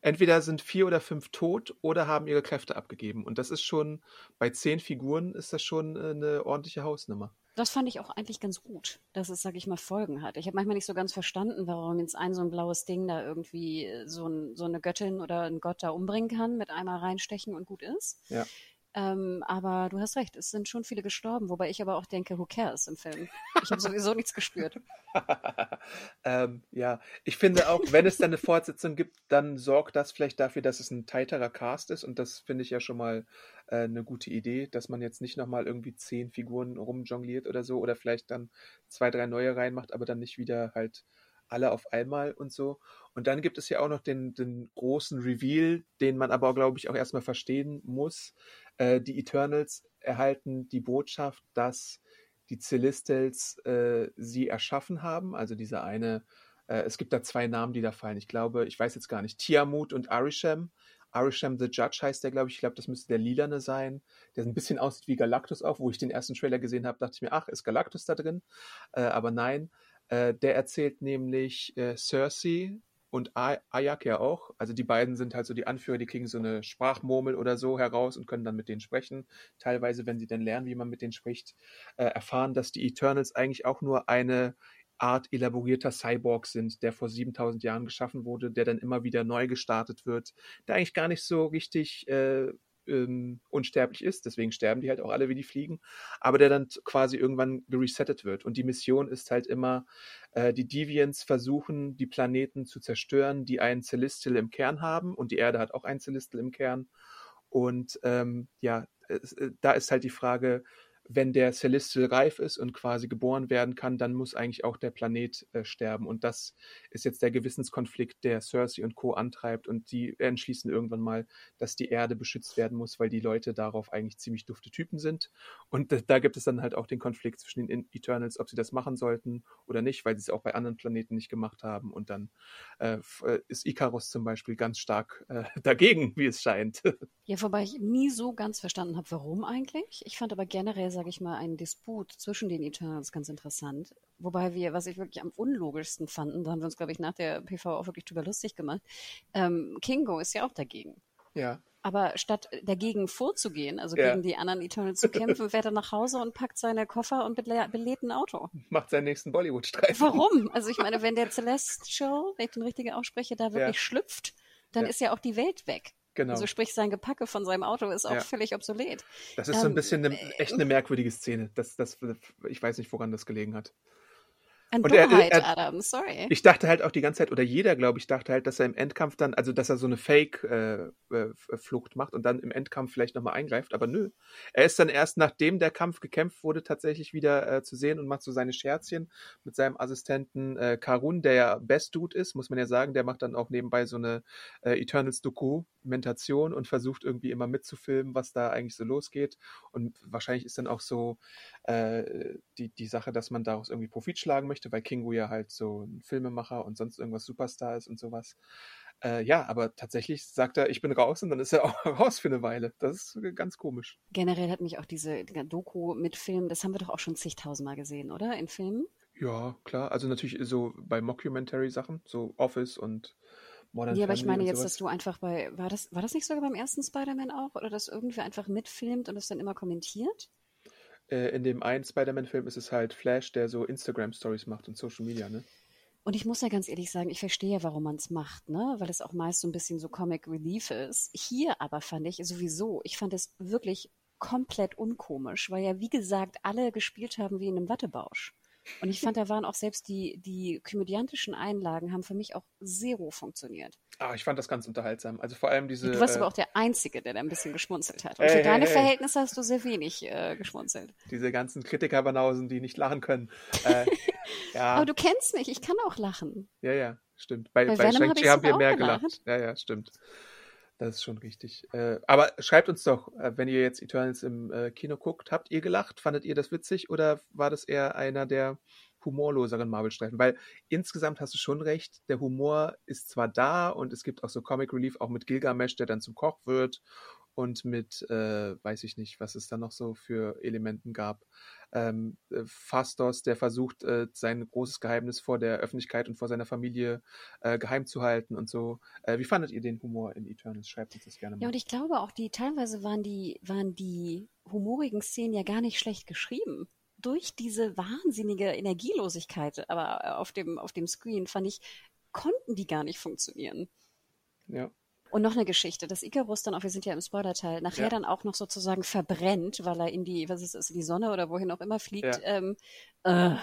Entweder sind vier oder fünf tot oder haben ihre Kräfte abgegeben. Und das ist schon, bei zehn Figuren ist das schon äh, eine ordentliche Hausnummer. Das fand ich auch eigentlich ganz gut, dass es, sag ich mal, Folgen hat. Ich habe manchmal nicht so ganz verstanden, warum jetzt ein so ein blaues Ding da irgendwie so, ein, so eine Göttin oder ein Gott da umbringen kann, mit einmal reinstechen und gut ist. Ja. Ähm, aber du hast recht, es sind schon viele gestorben, wobei ich aber auch denke, who cares im Film? Ich habe sowieso nichts gespürt. ähm, ja, ich finde auch, wenn es dann eine Fortsetzung gibt, dann sorgt das vielleicht dafür, dass es ein tighter Cast ist und das finde ich ja schon mal äh, eine gute Idee, dass man jetzt nicht nochmal irgendwie zehn Figuren rumjongliert oder so oder vielleicht dann zwei, drei neue reinmacht, aber dann nicht wieder halt alle auf einmal und so. Und dann gibt es ja auch noch den, den großen Reveal, den man aber, glaube ich, auch erstmal verstehen muss. Äh, die Eternals erhalten die Botschaft, dass die Celestials äh, sie erschaffen haben. Also dieser eine, äh, es gibt da zwei Namen, die da fallen. Ich glaube, ich weiß jetzt gar nicht, Tiamut und Arishem. Arishem the Judge heißt der, glaube ich. Ich glaube, das müsste der Lilane sein. Der ein bisschen aussieht wie Galactus auch. Wo ich den ersten Trailer gesehen habe, dachte ich mir, ach, ist Galactus da drin? Äh, aber nein. Äh, der erzählt nämlich äh, Cersei und Ayak ja auch. Also die beiden sind halt so die Anführer, die kriegen so eine Sprachmurmel oder so heraus und können dann mit denen sprechen. Teilweise, wenn sie dann lernen, wie man mit denen spricht, äh, erfahren, dass die Eternals eigentlich auch nur eine Art elaborierter Cyborg sind, der vor 7000 Jahren geschaffen wurde, der dann immer wieder neu gestartet wird, der eigentlich gar nicht so richtig äh, ähm, unsterblich ist, deswegen sterben die halt auch alle wie die Fliegen, aber der dann quasi irgendwann geresettet wird. Und die Mission ist halt immer, äh, die Deviants versuchen, die Planeten zu zerstören, die einen Celestial im Kern haben und die Erde hat auch einen Celestial im Kern. Und ähm, ja, es, äh, da ist halt die Frage, wenn der Celestial reif ist und quasi geboren werden kann, dann muss eigentlich auch der Planet äh, sterben. Und das ist jetzt der Gewissenskonflikt, der Cersei und Co. antreibt. Und die entschließen irgendwann mal, dass die Erde beschützt werden muss, weil die Leute darauf eigentlich ziemlich dufte Typen sind. Und da gibt es dann halt auch den Konflikt zwischen den Eternals, ob sie das machen sollten oder nicht, weil sie es auch bei anderen Planeten nicht gemacht haben. Und dann äh, äh ist Icarus zum Beispiel ganz stark äh, dagegen, wie es scheint. Ja, wobei ich nie so ganz verstanden habe, warum eigentlich. Ich fand aber generell sage ich mal, einen Disput zwischen den Eternals ganz interessant. Wobei wir, was ich wirklich am unlogischsten fanden, da haben wir uns, glaube ich, nach der PV auch wirklich drüber lustig gemacht, ähm, Kingo ist ja auch dagegen. Ja. Aber statt dagegen vorzugehen, also ja. gegen die anderen Eternals zu kämpfen, fährt er nach Hause und packt seine Koffer und belädt ein Auto. Macht seinen nächsten Bollywood-Streifen. Warum? Also ich meine, wenn der Celestial, wenn ich den richtigen ausspreche, da wirklich ja. schlüpft, dann ja. ist ja auch die Welt weg. Genau. Also sprich, sein Gepacke von seinem Auto ist auch ja. völlig obsolet. Das ist ähm, so ein ähm, bisschen eine, echt eine merkwürdige Szene. Das, das, ich weiß nicht, woran das gelegen hat. An und Dummheit, er, er, Adam, sorry. Ich dachte halt auch die ganze Zeit, oder jeder, glaube ich, dachte halt, dass er im Endkampf dann, also dass er so eine Fake-Flucht äh, äh, macht und dann im Endkampf vielleicht nochmal eingreift, aber nö. Er ist dann erst, nachdem der Kampf gekämpft wurde, tatsächlich wieder äh, zu sehen und macht so seine Scherzchen mit seinem Assistenten äh, Karun, der ja Best Dude ist, muss man ja sagen, der macht dann auch nebenbei so eine äh, Eternals-Dokumentation und versucht irgendwie immer mitzufilmen, was da eigentlich so losgeht. Und wahrscheinlich ist dann auch so äh, die, die Sache, dass man daraus irgendwie Profit schlagen möchte möchte, weil Kingu ja halt so ein Filmemacher und sonst irgendwas Superstar ist und sowas. Äh, ja, aber tatsächlich sagt er, ich bin raus und dann ist er auch raus für eine Weile. Das ist ganz komisch. Generell hat mich auch diese Doku mit Film, das haben wir doch auch schon zigtausendmal gesehen, oder? In Filmen? Ja, klar. Also natürlich so bei Mockumentary-Sachen, so Office und Modern Ja, aber ich meine jetzt, dass du einfach bei, war das, war das nicht sogar beim ersten Spider-Man auch? Oder dass irgendwer einfach mitfilmt und es dann immer kommentiert? Äh, in dem einen Spider-Man-Film ist es halt Flash, der so Instagram-Stories macht und Social Media, ne? Und ich muss ja ganz ehrlich sagen, ich verstehe, warum man es macht, ne? Weil es auch meist so ein bisschen so Comic Relief ist. Hier aber fand ich sowieso, ich fand es wirklich komplett unkomisch, weil ja, wie gesagt, alle gespielt haben wie in einem Wattebausch. Und ich fand, da waren auch selbst die, die komödiantischen Einlagen haben für mich auch zero funktioniert. Ah, ich fand das ganz unterhaltsam. Also vor allem diese. Du warst äh, aber auch der Einzige, der da ein bisschen geschmunzelt hat. Und äh, für deine äh, Verhältnisse hast du sehr wenig äh, geschmunzelt. Diese ganzen Kritikerbanausen, die nicht lachen können. Äh, ja. Aber du kennst mich, ich kann auch lachen. Ja, ja, stimmt. Bei, bei, bei Shang-Chi haben wir mehr gelacht. gelacht. Ja, ja, stimmt. Das ist schon richtig. Äh, aber schreibt uns doch, äh, wenn ihr jetzt Eternals im äh, Kino guckt, habt ihr gelacht? Fandet ihr das witzig oder war das eher einer der humorloseren Marvel-Streifen? Weil insgesamt hast du schon recht, der Humor ist zwar da und es gibt auch so Comic Relief, auch mit Gilgamesh, der dann zum Koch wird und mit, äh, weiß ich nicht, was es da noch so für Elementen gab. Ähm, äh, Fastos, der versucht, äh, sein großes Geheimnis vor der Öffentlichkeit und vor seiner Familie äh, geheim zu halten und so. Äh, wie fandet ihr den Humor in Eternals? Schreibt uns das gerne mal. Ja, und ich glaube auch, die teilweise waren die, waren die humorigen Szenen ja gar nicht schlecht geschrieben. Durch diese wahnsinnige Energielosigkeit, aber auf dem, auf dem Screen fand ich, konnten die gar nicht funktionieren. Ja. Und noch eine Geschichte, dass Icarus dann auch, wir sind ja im Spoilerteil, nachher Ja. dann auch noch sozusagen verbrennt, weil er in die, was ist es, in die Sonne oder wohin auch immer fliegt. Ja. Ähm, äh,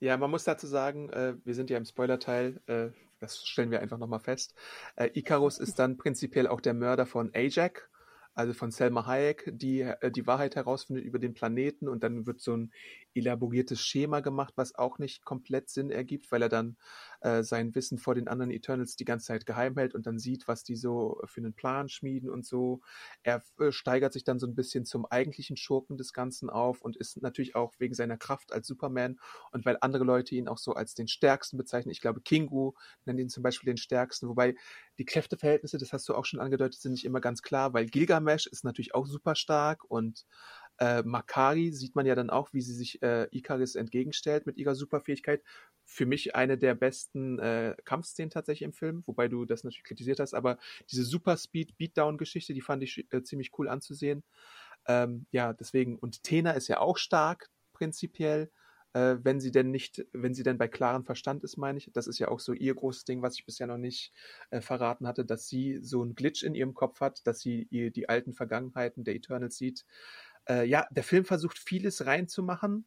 Ja, man muss dazu sagen, äh, wir sind ja im Spoilerteil, äh, das stellen wir einfach nochmal fest. Äh, Icarus ist dann prinzipiell auch der Mörder von Ajax, also von Selma Hayek, die äh, die Wahrheit herausfindet über den Planeten und dann wird so ein elaboriertes Schema gemacht, was auch nicht komplett Sinn ergibt, weil er dann äh, sein Wissen vor den anderen Eternals die ganze Zeit geheim hält und dann sieht, was die so für einen Plan schmieden und so. Er äh, steigert sich dann so ein bisschen zum eigentlichen Schurken des Ganzen auf und ist natürlich auch wegen seiner Kraft als Superman und weil andere Leute ihn auch so als den Stärksten bezeichnen. Ich glaube, Kingu nennt ihn zum Beispiel den Stärksten, wobei die Kräfteverhältnisse, das hast du auch schon angedeutet, sind nicht immer ganz klar, weil Gilgamesh ist natürlich auch super stark und äh, Makari sieht man ja dann auch, wie sie sich äh, Ikaris entgegenstellt mit ihrer Superfähigkeit. Für mich eine der besten äh, Kampfszenen tatsächlich im Film, wobei du das natürlich kritisiert hast, aber diese Super Speed Beatdown Geschichte, die fand ich äh, ziemlich cool anzusehen. Ähm, ja, deswegen und Tena ist ja auch stark prinzipiell, äh, wenn sie denn nicht, wenn sie denn bei klarem Verstand ist, meine ich. Das ist ja auch so ihr großes Ding, was ich bisher noch nicht äh, verraten hatte, dass sie so einen Glitch in ihrem Kopf hat, dass sie ihr die alten Vergangenheiten der Eternals sieht. Äh, ja, der Film versucht vieles reinzumachen,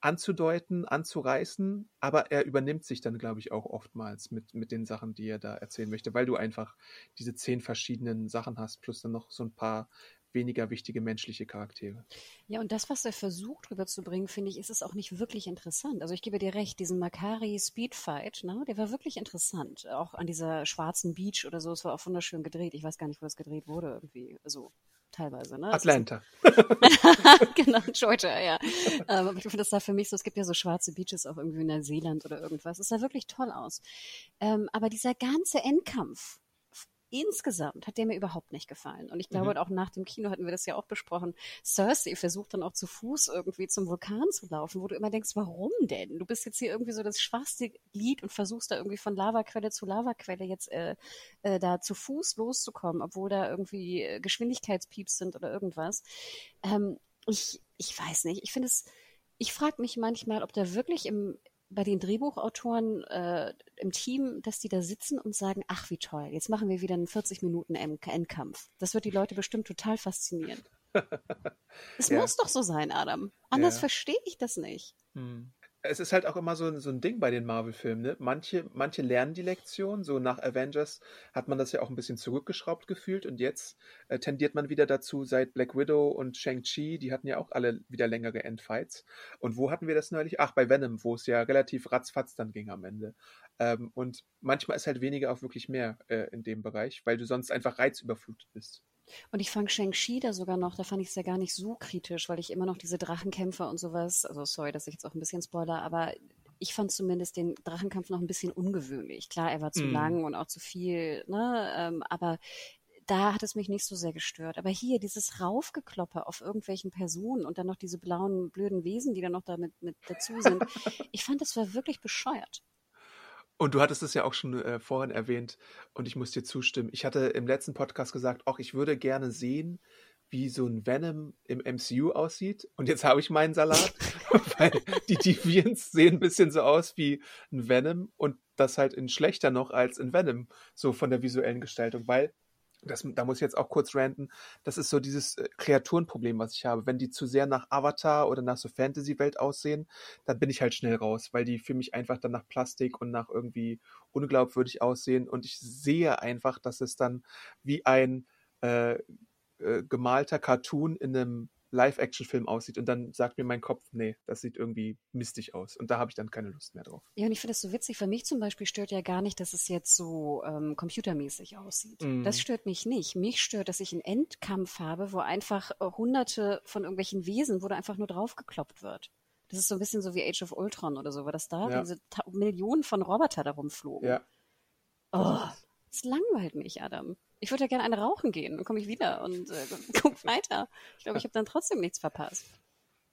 anzudeuten, anzureißen, aber er übernimmt sich dann, glaube ich, auch oftmals mit, mit den Sachen, die er da erzählen möchte, weil du einfach diese zehn verschiedenen Sachen hast, plus dann noch so ein paar weniger wichtige menschliche Charaktere. Ja, und das, was er versucht rüberzubringen, finde ich, ist es auch nicht wirklich interessant. Also ich gebe dir recht, diesen Makari Speedfight, ne, der war wirklich interessant. Auch an dieser schwarzen Beach oder so, es war auch wunderschön gedreht. Ich weiß gar nicht, wo das gedreht wurde irgendwie. Also teilweise, ne? Atlanta. genau, Georgia, ja. Ähm, aber ich finde das sah für mich so, es gibt ja so schwarze Beaches auch irgendwie in Neuseeland oder irgendwas. Es sah wirklich toll aus. Ähm, aber dieser ganze Endkampf, insgesamt hat der mir überhaupt nicht gefallen. Und ich glaube, Mhm. auch nach dem Kino hatten wir das ja auch besprochen. Cersei versucht dann auch zu Fuß irgendwie zum Vulkan zu laufen, wo du immer denkst, warum denn? Du bist jetzt hier irgendwie so das schwachste Glied und versuchst da irgendwie von Lavaquelle zu Lavaquelle jetzt äh, äh, da zu Fuß loszukommen, obwohl da irgendwie äh, Geschwindigkeitspieps sind oder irgendwas. Ähm, ich, ich weiß nicht. Ich finde es, ich frage mich manchmal, ob da wirklich im, bei den Drehbuchautoren äh, im Team, dass die da sitzen und sagen, ach wie toll, jetzt machen wir wieder einen 40 Minuten End- Endkampf. Das wird die Leute bestimmt total faszinieren. Es Ja. muss doch so sein, Adam. Anders Ja. verstehe ich das nicht. Hm. Es ist halt auch immer so, ein- so ein Ding bei den Marvel-Filmen. Ne? Manche, manche lernen die Lektion. So nach Avengers hat man das ja auch ein bisschen zurückgeschraubt gefühlt. Und jetzt äh, tendiert man wieder dazu, seit Black Widow und Shang-Chi, die hatten ja auch alle wieder längere Endfights. Und wo hatten wir das neulich? Ach, bei Venom, wo es ja relativ ratzfatz dann ging am Ende. Ähm, und manchmal ist halt weniger auch wirklich mehr äh, in dem Bereich, weil du sonst einfach reizüberflutet bist. Und ich fand Shang-Chi da sogar noch, da fand ich es ja gar nicht so kritisch, weil ich immer noch diese Drachenkämpfer und sowas, also sorry, dass ich jetzt auch ein bisschen spoiler, aber ich fand zumindest den Drachenkampf noch ein bisschen ungewöhnlich. Klar, er war zu Mm. lang und auch zu viel, ne, ähm, aber da hat es mich nicht so sehr gestört. Aber hier dieses Raufgekloppe auf irgendwelchen Personen und dann noch diese blauen, blöden Wesen, die dann noch damit mit dazu sind, ich fand, das war wirklich bescheuert. Und du hattest es ja auch schon äh, vorhin erwähnt und ich muss dir zustimmen. Ich hatte im letzten Podcast gesagt, auch ich würde gerne sehen, wie so ein Venom im MCU aussieht. Und jetzt habe ich meinen Salat, weil die Deviants sehen ein bisschen so aus wie ein Venom und das halt in schlechter noch als in Venom, so von der visuellen Gestaltung, weil das, da muss ich jetzt auch kurz ranten, das ist so dieses äh, Kreaturenproblem, was ich habe. Wenn die zu sehr nach Avatar oder nach so Fantasy-Welt aussehen, dann bin ich halt schnell raus, weil die für mich einfach dann nach Plastik und nach irgendwie unglaubwürdig aussehen und ich sehe einfach, dass es dann wie ein äh, äh, gemalter Cartoon in einem Live-Action-Film aussieht und dann sagt mir mein Kopf, nee, das sieht irgendwie mistig aus und da habe ich dann keine Lust mehr drauf. Ja, und ich finde das so witzig. Für mich zum Beispiel stört ja gar nicht, dass es jetzt so ähm, computermäßig aussieht. Mm. Das stört mich nicht. Mich stört, dass ich einen Endkampf habe, wo einfach äh, hunderte von irgendwelchen Wesen, wo da einfach nur draufgekloppt wird. Das ist so ein bisschen so wie Age of Ultron oder so, war das da? Ja. Diese Ta Millionen von Roboter da rumflogen. Ja, Oh, das langweilt mich, Adam. Ich würde ja gerne eine rauchen gehen. Dann komme ich wieder und äh, guck weiter. Ich glaube, ich habe dann trotzdem nichts verpasst.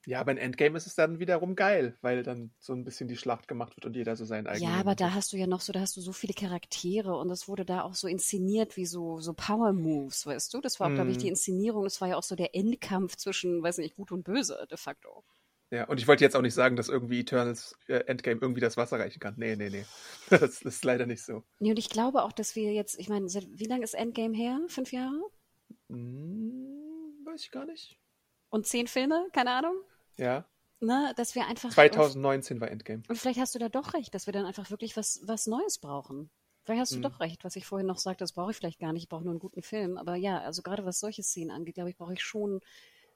ja, aber in Endgame ist es dann wiederum geil, weil dann so ein bisschen die Schlacht gemacht wird und jeder so seinen eigenen. Ja, aber da hast du ja noch so, da hast du so viele Charaktere und das wurde da auch so inszeniert wie so, so Power Moves, weißt du? Das war, glaube ich, Mm. die Inszenierung. Das war ja auch so der Endkampf zwischen, weiß nicht, Gut und Böse de facto. Ja, und ich wollte jetzt auch nicht sagen, dass irgendwie Eternals äh, Endgame irgendwie das Wasser reichen kann. Nee, nee, nee. Das ist leider nicht so. Nee, und ich glaube auch, dass wir jetzt, ich meine, wie lange ist Endgame her? Fünf Jahre? Hm, weiß ich gar nicht. Und zehn Filme? Keine Ahnung. Ja. Ne, dass wir einfach. 2019 war Endgame. Und vielleicht hast du da doch recht, dass wir dann einfach wirklich was, was Neues brauchen. Vielleicht hast du mhm. doch recht, was ich vorhin noch sagte, das brauche ich vielleicht gar nicht, ich brauche nur einen guten Film. Aber ja, also gerade was solche Szenen angeht, glaube ich, brauche ich schon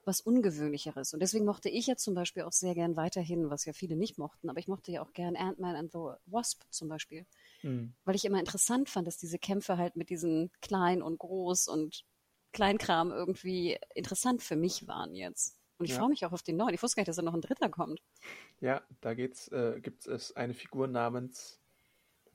was Ungewöhnlicheres. Und deswegen mochte ich ja zum Beispiel auch sehr gern weiterhin, was ja viele nicht mochten, aber ich mochte ja auch gern Ant-Man and the Wasp zum Beispiel. Mhm. Weil ich immer interessant fand, dass diese Kämpfe halt mit diesen klein und groß und Kleinkram irgendwie interessant für mich waren jetzt. Und ich ja. freue mich auch auf den neuen. Ich wusste gar nicht, dass da noch ein dritter kommt. Ja, da geht's, äh, gibt es eine Figur namens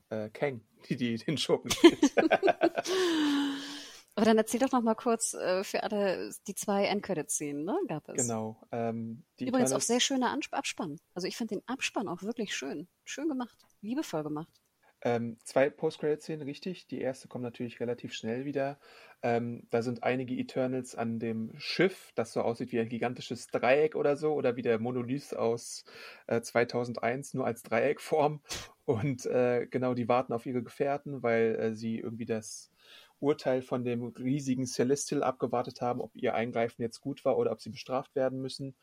äh, Kang, die, die den Schurken spielt. Aber dann erzähl doch noch mal kurz äh, für alle die zwei Endcredit-Szenen, ne? Gab es. Genau. Ähm, Übrigens auch sehr schöner Abspann. Also ich finde den Abspann auch wirklich schön. Schön gemacht. Liebevoll gemacht. Ähm, zwei Post-Credit-Szenen, richtig. Die erste kommt natürlich relativ schnell wieder. Ähm, da sind einige Eternals an dem Schiff, das so aussieht wie ein gigantisches Dreieck oder so, oder wie der Monolith aus äh, 2001, nur als Dreieckform. Und äh, genau, die warten auf ihre Gefährten, weil äh, sie irgendwie das Urteil von dem riesigen Celestial abgewartet haben, ob ihr Eingreifen jetzt gut war oder ob sie bestraft werden müssen.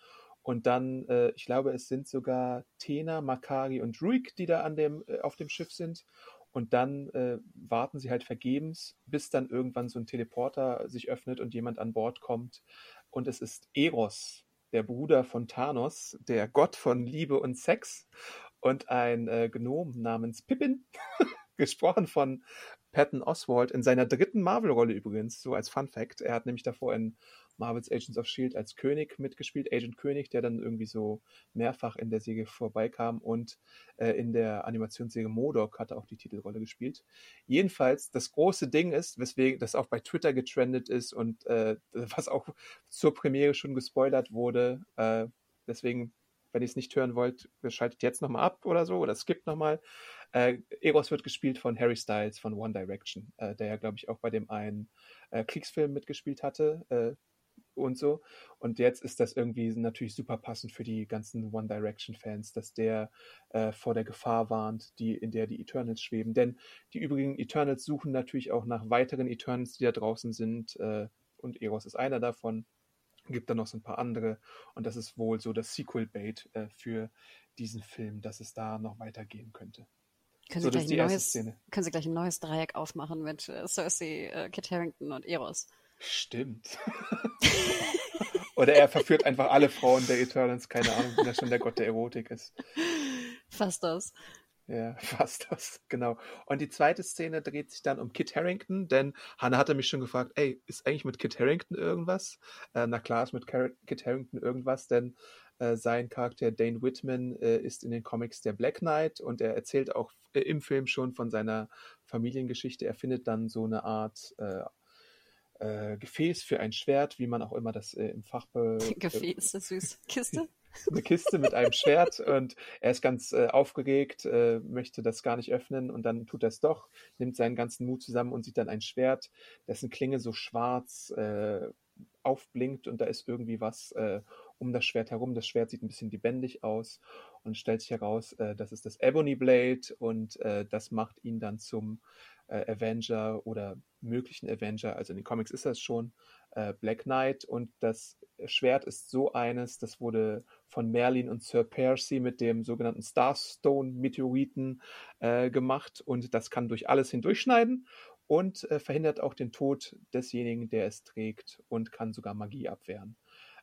Und dann, äh, ich glaube, es sind sogar Tena, Makari und Ruik, die da an dem, äh, auf dem Schiff sind. Und dann äh, warten sie halt vergebens, bis dann irgendwann so ein Teleporter sich öffnet und jemand an Bord kommt. Und es ist Eros, der Bruder von Thanos, der Gott von Liebe und Sex. Und ein äh, Gnom namens Pippin, gesprochen von Patton Oswald in seiner dritten Marvel-Rolle übrigens, so als Fun Fact. Er hat nämlich davor in Marvel's Agents of Shield als König mitgespielt, Agent König, der dann irgendwie so mehrfach in der Serie vorbeikam und äh, in der Animationsserie Modok hat er auch die Titelrolle gespielt. Jedenfalls, das große Ding ist, weswegen das auch bei Twitter getrendet ist und äh, was auch zur Premiere schon gespoilert wurde, äh, deswegen wenn ihr es nicht hören wollt, schaltet jetzt nochmal ab oder so oder skippt nochmal. Äh, Eros wird gespielt von Harry Styles von One Direction, äh, der ja, glaube ich, auch bei dem einen äh, Kriegsfilm mitgespielt hatte äh, und so. Und jetzt ist das irgendwie natürlich super passend für die ganzen One Direction-Fans, dass der äh, vor der Gefahr warnt, die, in der die Eternals schweben. Denn die übrigen Eternals suchen natürlich auch nach weiteren Eternals, die da draußen sind. Äh, und Eros ist einer davon. Gibt dann noch so ein paar andere. Und das ist wohl so das Sequel-Bait für diesen Film, dass es da noch weitergehen könnte. Können Sie, so, gleich ein neues, können Sie gleich ein neues Dreieck aufmachen mit äh, Cersei, äh, Kit Harington und Eros. Stimmt. Oder er verführt einfach alle Frauen der Eternals, keine Ahnung, wenn er schon der Gott der Erotik ist. Fast das. Ja, fast das, genau. Und die zweite Szene dreht sich dann um Kit Harrington, denn Hannah hatte mich schon gefragt, ey, ist eigentlich mit Kit Harrington irgendwas? Äh, na klar ist mit Kit Harrington irgendwas, denn sein Charakter Dane Whitman äh, ist in den Comics der Black Knight und er erzählt auch äh, im Film schon von seiner Familiengeschichte. Er findet dann so eine Art äh, äh, Gefäß für ein Schwert, wie man auch immer das im Fachbe... Gefäß, das süß. Kiste? eine Kiste mit einem Schwert und er ist ganz äh, aufgeregt, äh, möchte das gar nicht öffnen und dann tut er es doch, nimmt seinen ganzen Mut zusammen und sieht dann ein Schwert, dessen Klinge so schwarz äh, aufblinkt und da ist irgendwie was um das Schwert herum. Das Schwert sieht ein bisschen lebendig aus und stellt sich heraus, äh, das ist das Ebony Blade und äh, das macht ihn dann zum äh, Avenger oder möglichen Avenger. Also in den Comics ist das schon äh, Black Knight und das Schwert ist so eines, das wurde von Merlin und Sir Percy mit dem sogenannten Starstone Meteoriten äh, gemacht und das kann durch alles hindurchschneiden und äh, verhindert auch den Tod desjenigen, der es trägt und kann sogar Magie abwehren.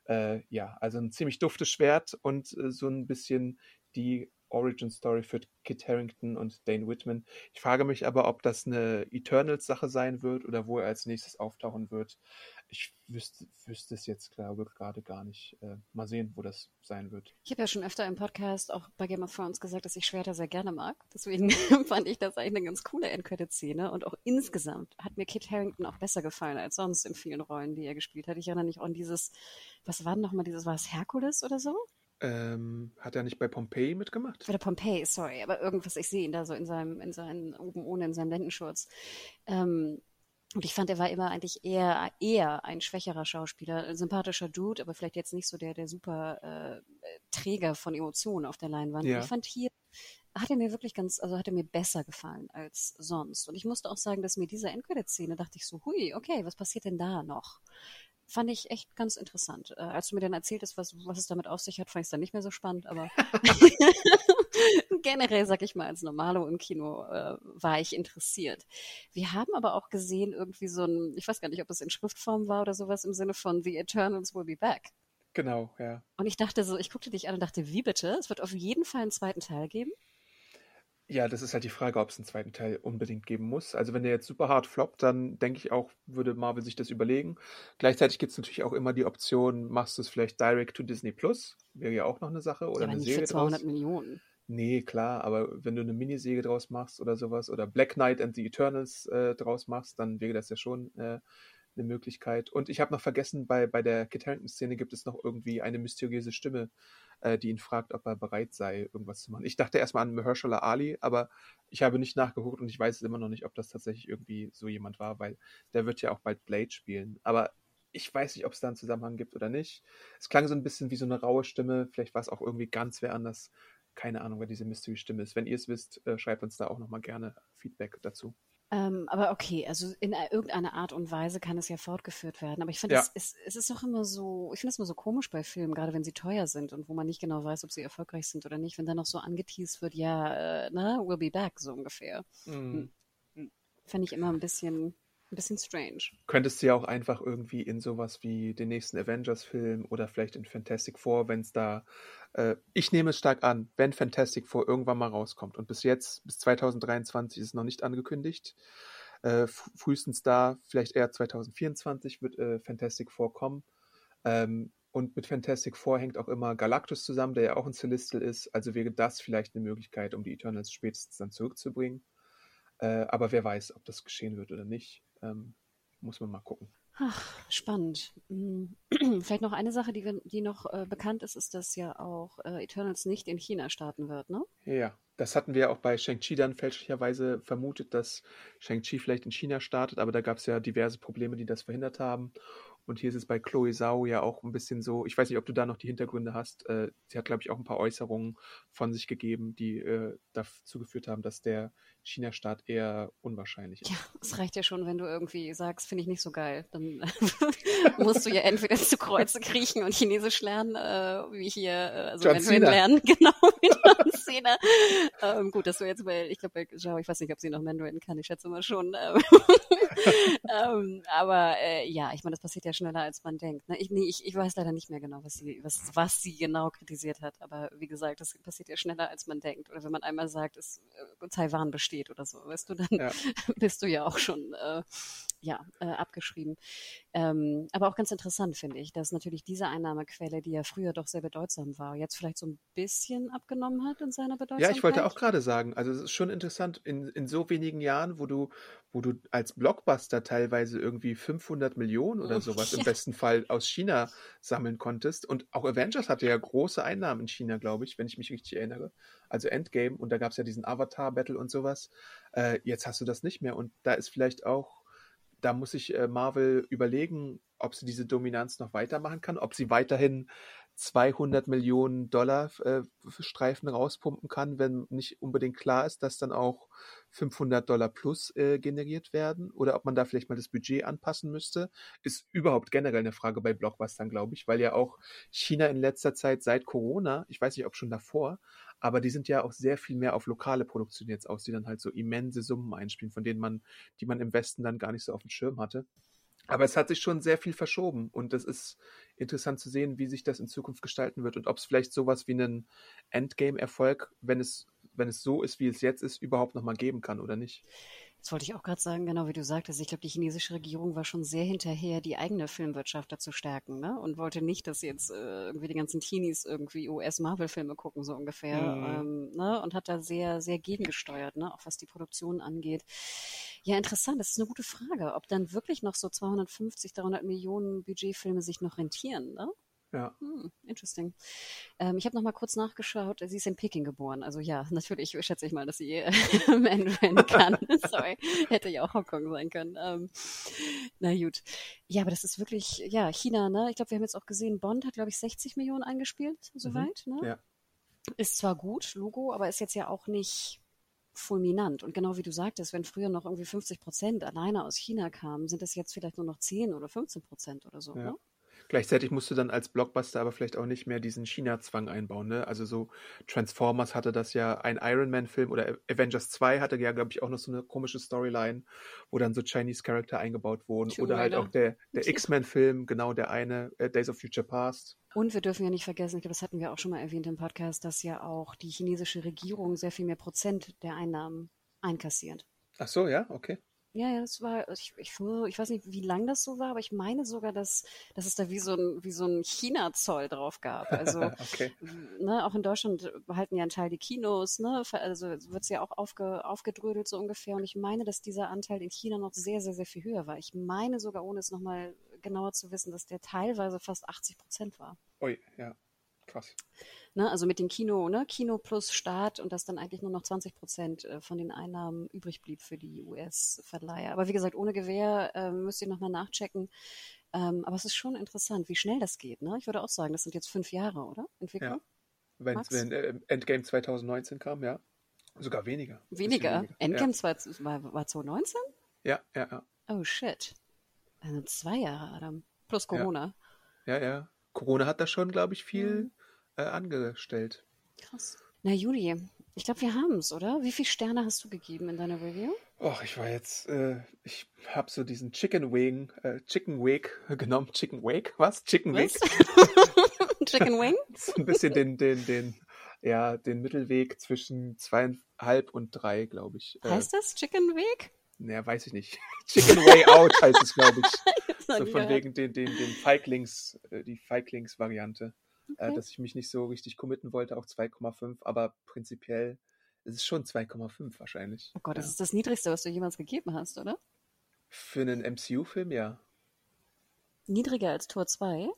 Äh, ja, also ein ziemlich duftes Schwert und äh, so ein bisschen die Origin Story für Kit Harrington und Dane Whitman. Ich frage mich aber, ob das eine Eternals-Sache sein wird oder wo er als nächstes auftauchen wird. Ich wüsste, wüsste es jetzt, glaube ich, gerade gar nicht. Äh, mal sehen, wo das sein wird. Ich habe ja schon öfter im Podcast auch bei Game of Thrones gesagt, dass ich Schwerter sehr gerne mag. Deswegen fand ich das eigentlich eine ganz coole Endcredit-Szene. Und auch insgesamt hat mir Kit Harrington auch besser gefallen als sonst in vielen Rollen, die er gespielt hat. Ich erinnere mich auch an dieses, was war denn nochmal dieses, war es Herkules oder so? Ähm, hat er nicht bei Pompeii mitgemacht? Bei der Pompeii, sorry, aber irgendwas, ich sehe ihn da so in seinem, in seinen, oben ohne, in seinem Lendenschurz. Ähm, Und ich fand, er war immer eigentlich eher, eher ein schwächerer Schauspieler, ein sympathischer Dude, aber vielleicht jetzt nicht so der, der super äh, Träger von Emotionen auf der Leinwand. Ja. Ich fand hier, hat er mir wirklich ganz, also hat er mir besser gefallen als sonst. Und ich musste auch sagen, dass mir diese Endcredit-Szene, dachte ich so, hui, okay, was passiert denn da noch? Fand ich echt ganz interessant. Äh, als du mir dann erzählt hast, was, was es damit auf sich hat, fand ich es dann nicht mehr so spannend, aber generell, sag ich mal, als Normalo im Kino äh, war ich interessiert. Wir haben aber auch gesehen, irgendwie so ein, ich weiß gar nicht, ob es in Schriftform war oder sowas im Sinne von The Eternals will be back. Genau, ja. Und ich dachte so, ich guckte dich an und dachte, wie bitte? Es wird auf jeden Fall einen zweiten Teil geben. Ja, das ist halt die Frage, ob es einen zweiten Teil unbedingt geben muss. Also wenn der jetzt super hart floppt, dann denke ich auch, würde Marvel sich das überlegen. Gleichzeitig gibt es natürlich auch immer die Option, machst du es vielleicht direct to Disney Plus, wäre ja auch noch eine Sache, oder ja, eine nicht Serie für 200 draus. Millionen. Nee, klar, aber wenn du eine Miniserie draus machst oder sowas oder Black Knight and the Eternals äh, draus machst, dann wäre das ja schon äh, eine Möglichkeit. Und ich habe noch vergessen, bei, bei der Kit Harington-Szene gibt es noch irgendwie eine mysteriöse Stimme, äh, die ihn fragt, ob er bereit sei, irgendwas zu machen. Ich dachte erstmal an Mahershala Ali, aber ich habe nicht nachgeguckt und ich weiß immer noch nicht, ob das tatsächlich irgendwie so jemand war, weil der wird ja auch bald Blade spielen. Aber ich weiß nicht, ob es da einen Zusammenhang gibt oder nicht. Es klang so ein bisschen wie so eine raue Stimme. Vielleicht war es auch irgendwie ganz wer anders. Keine Ahnung, wer diese Mystery-Stimme ist. Wenn ihr es wisst, äh, schreibt uns da auch nochmal gerne Feedback dazu. Ähm, aber okay, also in irgendeiner Art und Weise kann es ja fortgeführt werden. Aber ich finde, Ja. es, ist, es ist doch immer so, ich finde es immer so komisch bei Filmen, gerade wenn sie teuer sind und wo man nicht genau weiß, ob sie erfolgreich sind oder nicht, wenn dann noch so angeteased wird, ja, äh, na, we'll be back, so ungefähr. Mhm. Fände ich immer ein bisschen, ein bisschen strange. Könntest du ja auch einfach irgendwie in sowas wie den nächsten Avengers-Film oder vielleicht in Fantastic Four, wenn es da, äh, ich nehme es stark an, wenn Fantastic Four irgendwann mal rauskommt und bis jetzt, bis 2023 ist es noch nicht angekündigt, äh, frühestens da, vielleicht eher 2024 wird äh, Fantastic Four kommen. Ähm, und mit Fantastic Four hängt auch immer Galactus zusammen, der ja auch ein Celestial ist. Also wäre das vielleicht eine Möglichkeit, um die Eternals spätestens dann zurückzubringen. Äh, aber wer weiß, ob das geschehen wird oder nicht. Ähm, muss man mal gucken. Ach, spannend. Hm. Vielleicht noch eine Sache, die, die noch äh, bekannt ist, ist, dass ja auch äh, Eternals nicht in China starten wird, ne? Ja, das hatten wir auch bei Shang-Chi dann fälschlicherweise vermutet, dass Shang-Chi vielleicht in China startet, aber da gab es ja diverse Probleme, die das verhindert haben. Und hier ist es bei Chloe Zhao ja auch ein bisschen so, ich weiß nicht, ob du da noch die Hintergründe hast. Äh, sie hat, glaube ich, auch ein paar Äußerungen von sich gegeben, die äh, dazu geführt haben, dass der China-Start eher unwahrscheinlich ist. Ja, es reicht ja schon, wenn du irgendwie sagst, finde ich nicht so geil. Dann musst du ja entweder zu Kreuze kriechen und Chinesisch lernen, äh, wie hier, äh, also John Mandarin Cena. lernen, genau, wie John Cena. ähm, gut, dass du jetzt bei, ich glaube, bei Zhao, ich weiß nicht, ob sie noch Mandarin kann, ich schätze mal schon. Ähm, ähm, aber äh, ja, ich meine, das passiert ja schneller, als man denkt. Ne? Ich, nee, ich, ich weiß leider nicht mehr genau, was sie, was, was sie genau kritisiert hat. Aber wie gesagt, das passiert ja schneller, als man denkt. Oder wenn man einmal sagt, es, äh, Taiwan besteht oder so, weißt du, dann Ja. bist du ja auch schon äh, ja, äh, abgeschrieben. Ähm, aber auch ganz interessant finde ich, dass natürlich diese Einnahmequelle, die ja früher doch sehr bedeutsam war, jetzt vielleicht so ein bisschen abgenommen hat in seiner Ja, Bedeutsamkeit. ich wollte auch gerade sagen, also es ist schon interessant, in, in so wenigen Jahren, wo du, wo du als Blockbuster teilweise irgendwie 500 Millionen oder sowas im Ja. besten Fall aus China sammeln konntest. Und auch Avengers hatte ja große Einnahmen in China, glaube ich, wenn ich mich richtig erinnere. Also Endgame und da gab es ja diesen Avatar-Battle und sowas. Äh, jetzt hast du das nicht mehr und da ist vielleicht auch, da muss sich äh, Marvel überlegen, ob sie diese Dominanz noch weitermachen kann, ob sie weiterhin 200 Millionen Dollar äh, Streifen rauspumpen kann, wenn nicht unbedingt klar ist, dass dann auch 500 Dollar plus äh, generiert werden oder ob man da vielleicht mal das Budget anpassen müsste, ist überhaupt generell eine Frage bei Blockbustern, glaube ich, weil ja auch China in letzter Zeit seit Corona, ich weiß nicht, ob schon davor, aber die sind ja auch sehr viel mehr auf lokale Produktion jetzt aus, die dann halt so immense Summen einspielen, von denen man, die man im Westen dann gar nicht so auf dem Schirm hatte. Aber es hat sich schon sehr viel verschoben und es ist interessant zu sehen, wie sich das in Zukunft gestalten wird und ob es vielleicht sowas wie einen Endgame-Erfolg, wenn es, wenn es so ist, wie es jetzt ist, überhaupt nochmal geben kann oder nicht. Das wollte ich auch gerade sagen, genau wie du sagtest. Ich glaube, die chinesische Regierung war schon sehr hinterher, die eigene Filmwirtschaft dazu stärken, ne? Und wollte nicht, dass jetzt äh, irgendwie die ganzen Teenies irgendwie US-Marvel-Filme gucken, so ungefähr. Mhm. Ähm, ne? Und hat da sehr, sehr gegengesteuert, ne? Auch was die Produktion angeht. Ja, interessant. Das ist eine gute Frage, ob dann wirklich noch so 250, 300 Millionen Budgetfilme sich noch rentieren, ne? Ja. Hm, interesting. Ähm, ich habe noch mal kurz nachgeschaut. Sie ist in Peking geboren. Also ja, natürlich schätze ich mal, dass sie Mandarin kann. Sorry, hätte ja auch Hongkong sein können. Ähm, na gut. Ja, aber das ist wirklich, ja, China, ne? Ich glaube, wir haben jetzt auch gesehen, Bond hat, glaube ich, 60 Millionen eingespielt, soweit. Ne? Ja. Ist zwar gut, Logo, aber ist jetzt ja auch nicht fulminant. Und genau wie du sagtest, wenn früher noch irgendwie 50 Prozent alleine aus China kamen, sind das jetzt vielleicht nur noch 10 oder 15 Prozent oder so. Ja. Ne? Gleichzeitig musst du dann als Blockbuster aber vielleicht auch nicht mehr diesen China-Zwang einbauen. Ne? Also so Transformers hatte das ja, ein Iron Man-Film oder Avengers 2 hatte ja, glaube ich, auch noch so eine komische Storyline, wo dann so Chinese Charakter eingebaut wurden. Tomb oder halt auch der, der X-Men-Film, genau der eine, äh, Days of Future Past. Und wir dürfen ja nicht vergessen, ich glaube, das hatten wir auch schon mal erwähnt im Podcast, dass ja auch die chinesische Regierung sehr viel mehr Prozent der Einnahmen einkassiert. Ach so, ja, okay. Ja, ja, das war, ich, ich, ich weiß nicht, wie lang das so war, aber ich meine sogar, dass, dass es da wie so ein, wie so ein China-Zoll drauf gab. Also, okay. ne, auch in Deutschland behalten ja einen Teil die Kinos, ne, also wird es ja auch aufge, aufgedrödelt so ungefähr. Und ich meine, dass dieser Anteil in China noch sehr, sehr, sehr viel höher war. Ich meine sogar, ohne es nochmal genauer zu wissen, dass der teilweise fast 80 Prozent war. Ui, ja, krass. Ne, also mit dem Kino, ne, Kino plus Staat und dass dann eigentlich nur noch 20 Prozent äh, von den Einnahmen übrig blieb für die US-Verleiher. Aber wie gesagt, ohne Gewehr äh, müsst ihr nochmal nachchecken. Ähm, aber es ist schon interessant, wie schnell das geht. Ne? Ich würde auch sagen, das sind jetzt fünf Jahre, oder? Entwicklung? Ja. Wenn, wenn äh, Endgame 2019 kam, ja. Sogar weniger. Bisschen Weniger. Endgame Ja, war, war 2019? ja, ja, ja. Oh shit. Also zwei Jahre, Adam. Plus Corona. Ja, ja. Corona hat da schon, glaube ich, viel Mhm. Äh, angestellt. Krass. Na, Juli, ich glaube, wir haben es, oder? Wie viele Sterne hast du gegeben in deiner Review? Och, ich war jetzt, äh, ich habe so diesen Chicken Wing, äh, Chicken Wake genommen. Chicken Wake? Was? Chicken? Wake? Chicken Wing? so ein bisschen den, den, den, ja, den Mittelweg zwischen zweieinhalb und drei, glaube ich. Äh, Heißt das Chicken Weg? naja, weiß ich nicht. Chicken Way Out heißt es, glaube ich. Noch So von gehört. wegen den, den, den Feiglings, äh, die Feiglings-Variante. Äh, Okay. dass ich mich nicht so richtig committen wollte auf 2,5, aber prinzipiell ist es schon 2,5 wahrscheinlich. Oh Gott, das ja. ist das Niedrigste, was du jemals gegeben hast, oder? Für einen MCU-Film, ja. Niedriger als Tor 2?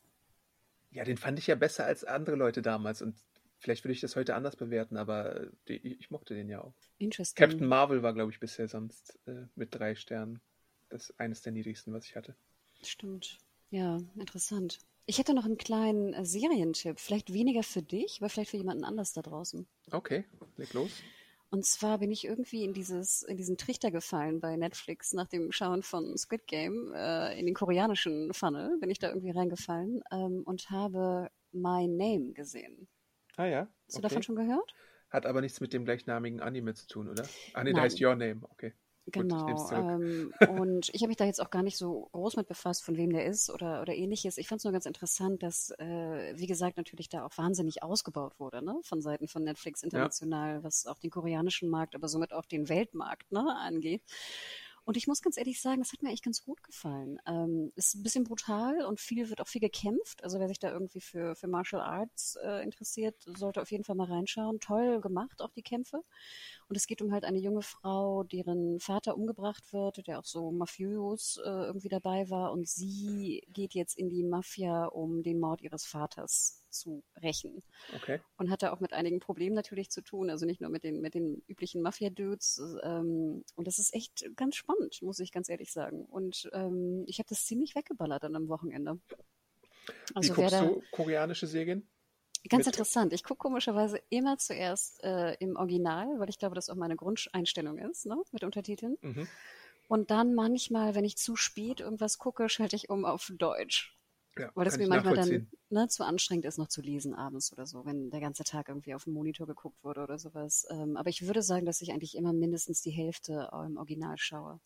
Ja, den fand ich ja besser als andere Leute damals und vielleicht würde ich das heute anders bewerten, aber äh, die, ich mochte den ja auch. Interesting. Captain Marvel war, glaube ich, bisher sonst äh, mit drei Sternen. Das ist eines der niedrigsten, was ich hatte. Stimmt. Ja, interessant. Ich hätte noch einen kleinen äh, Serientipp. Vielleicht weniger für dich, aber vielleicht für jemanden anders da draußen. Okay, leg los. Und zwar bin ich irgendwie in dieses, in diesen Trichter gefallen bei Netflix nach dem Schauen von Squid Game, äh, in den koreanischen Funnel, bin ich da irgendwie reingefallen ähm, und habe My Name gesehen. Ah ja. Hast du davon schon gehört? Hat aber nichts mit dem gleichnamigen Anime zu tun, oder? Ah nee, der Nein. heißt Your Name, okay. Genau. ähm, und ich habe mich da jetzt auch gar nicht so groß mit befasst, von wem der ist oder, oder ähnliches. Ich fand es nur ganz interessant, dass, äh, wie gesagt, natürlich da auch wahnsinnig ausgebaut wurde, ne? Von Seiten von Netflix international, was auch den koreanischen Markt, aber somit auch den Weltmarkt ne, angeht. Und ich muss ganz ehrlich sagen, das hat mir eigentlich ganz gut gefallen. Ähm, ist ein bisschen brutal und viel wird auch viel gekämpft. Also wer sich da irgendwie für, für Martial Arts äh, interessiert, sollte auf jeden Fall mal reinschauen. Toll gemacht, auch die Kämpfe. Und es geht um halt eine junge Frau, deren Vater umgebracht wird, der auch so mafiös äh, irgendwie dabei war. Und sie geht jetzt in die Mafia, um den Mord ihres Vaters zu rächen. Okay. Und hatte auch mit einigen Problemen natürlich zu tun, also nicht nur mit den, mit den üblichen Mafia-Dudes. Ähm, und das ist echt ganz spannend, muss ich ganz ehrlich sagen. Und ähm, ich habe das ziemlich weggeballert dann am Wochenende. Wie Also wer guckst da, du koreanische Serien? Ganz Mit- interessant. Ich gucke komischerweise immer zuerst äh, im Original, weil ich glaube, das auch meine Grundeinstellung ist, ne? mit Untertiteln. Mhm. Und dann manchmal, wenn ich zu spät irgendwas gucke, schalte ich um auf Deutsch. Ja, Weil das mir manchmal dann ne, zu anstrengend ist, noch zu lesen abends oder so, wenn der ganze Tag irgendwie auf dem Monitor geguckt wurde oder sowas. Ähm, aber ich würde sagen, dass ich eigentlich immer mindestens die Hälfte im Original schaue.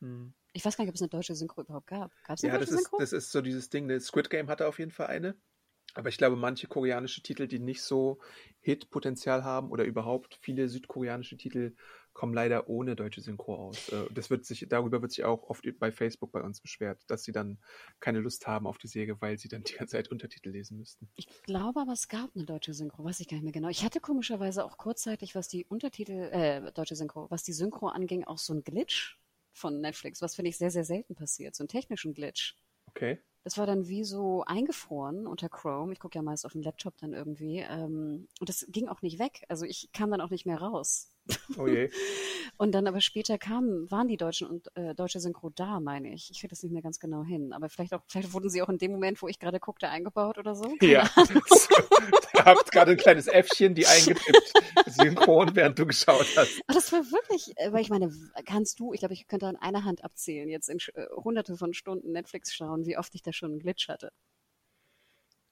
Hm. Ich weiß gar nicht, ob es eine deutsche Synchro überhaupt gab. Gab es eine Ja, deutsche das ist, Synchro? das ist so dieses Ding. ne, Squid Game hatte auf jeden Fall eine. Aber ich glaube, manche koreanische Titel, die nicht so Hit-Potenzial haben oder überhaupt viele südkoreanische Titel kommen leider ohne deutsche Synchro aus. Äh, Das wird sich, darüber wird sich auch oft bei Facebook bei uns beschwert, dass sie dann keine Lust haben auf die Serie, weil sie dann die ganze Zeit Untertitel lesen müssten. Ich glaube aber, es gab eine deutsche Synchro, weiß ich gar nicht mehr genau. Ich hatte komischerweise auch kurzzeitig, was die Untertitel, äh, deutsche Synchro, was die Synchro anging, auch so ein Glitch von Netflix, was finde ich sehr, sehr selten passiert, so einen technischen Glitch. Okay. Das war dann wie so eingefroren unter Chrome. Ich gucke ja meist auf dem Laptop dann irgendwie. Ähm, und das ging auch nicht weg. Also ich kam dann auch nicht mehr raus. Oh je. und dann aber später kamen, waren die Deutschen und äh, deutsche Synchro da, meine ich. Ich kriege das nicht mehr ganz genau hin. Aber vielleicht auch, vielleicht wurden sie auch in dem Moment, wo ich gerade guckte, eingebaut oder so. Keine Ja. Ihr habt gerade ein kleines Äffchen, die eingetippt, synchron, während du geschaut hast. Aber das war wirklich, äh, weil ich meine, kannst du, ich glaube, ich könnte an einer Hand abzählen, jetzt in äh, hunderte von Stunden Netflix schauen, wie oft ich da schon einen Glitch hatte.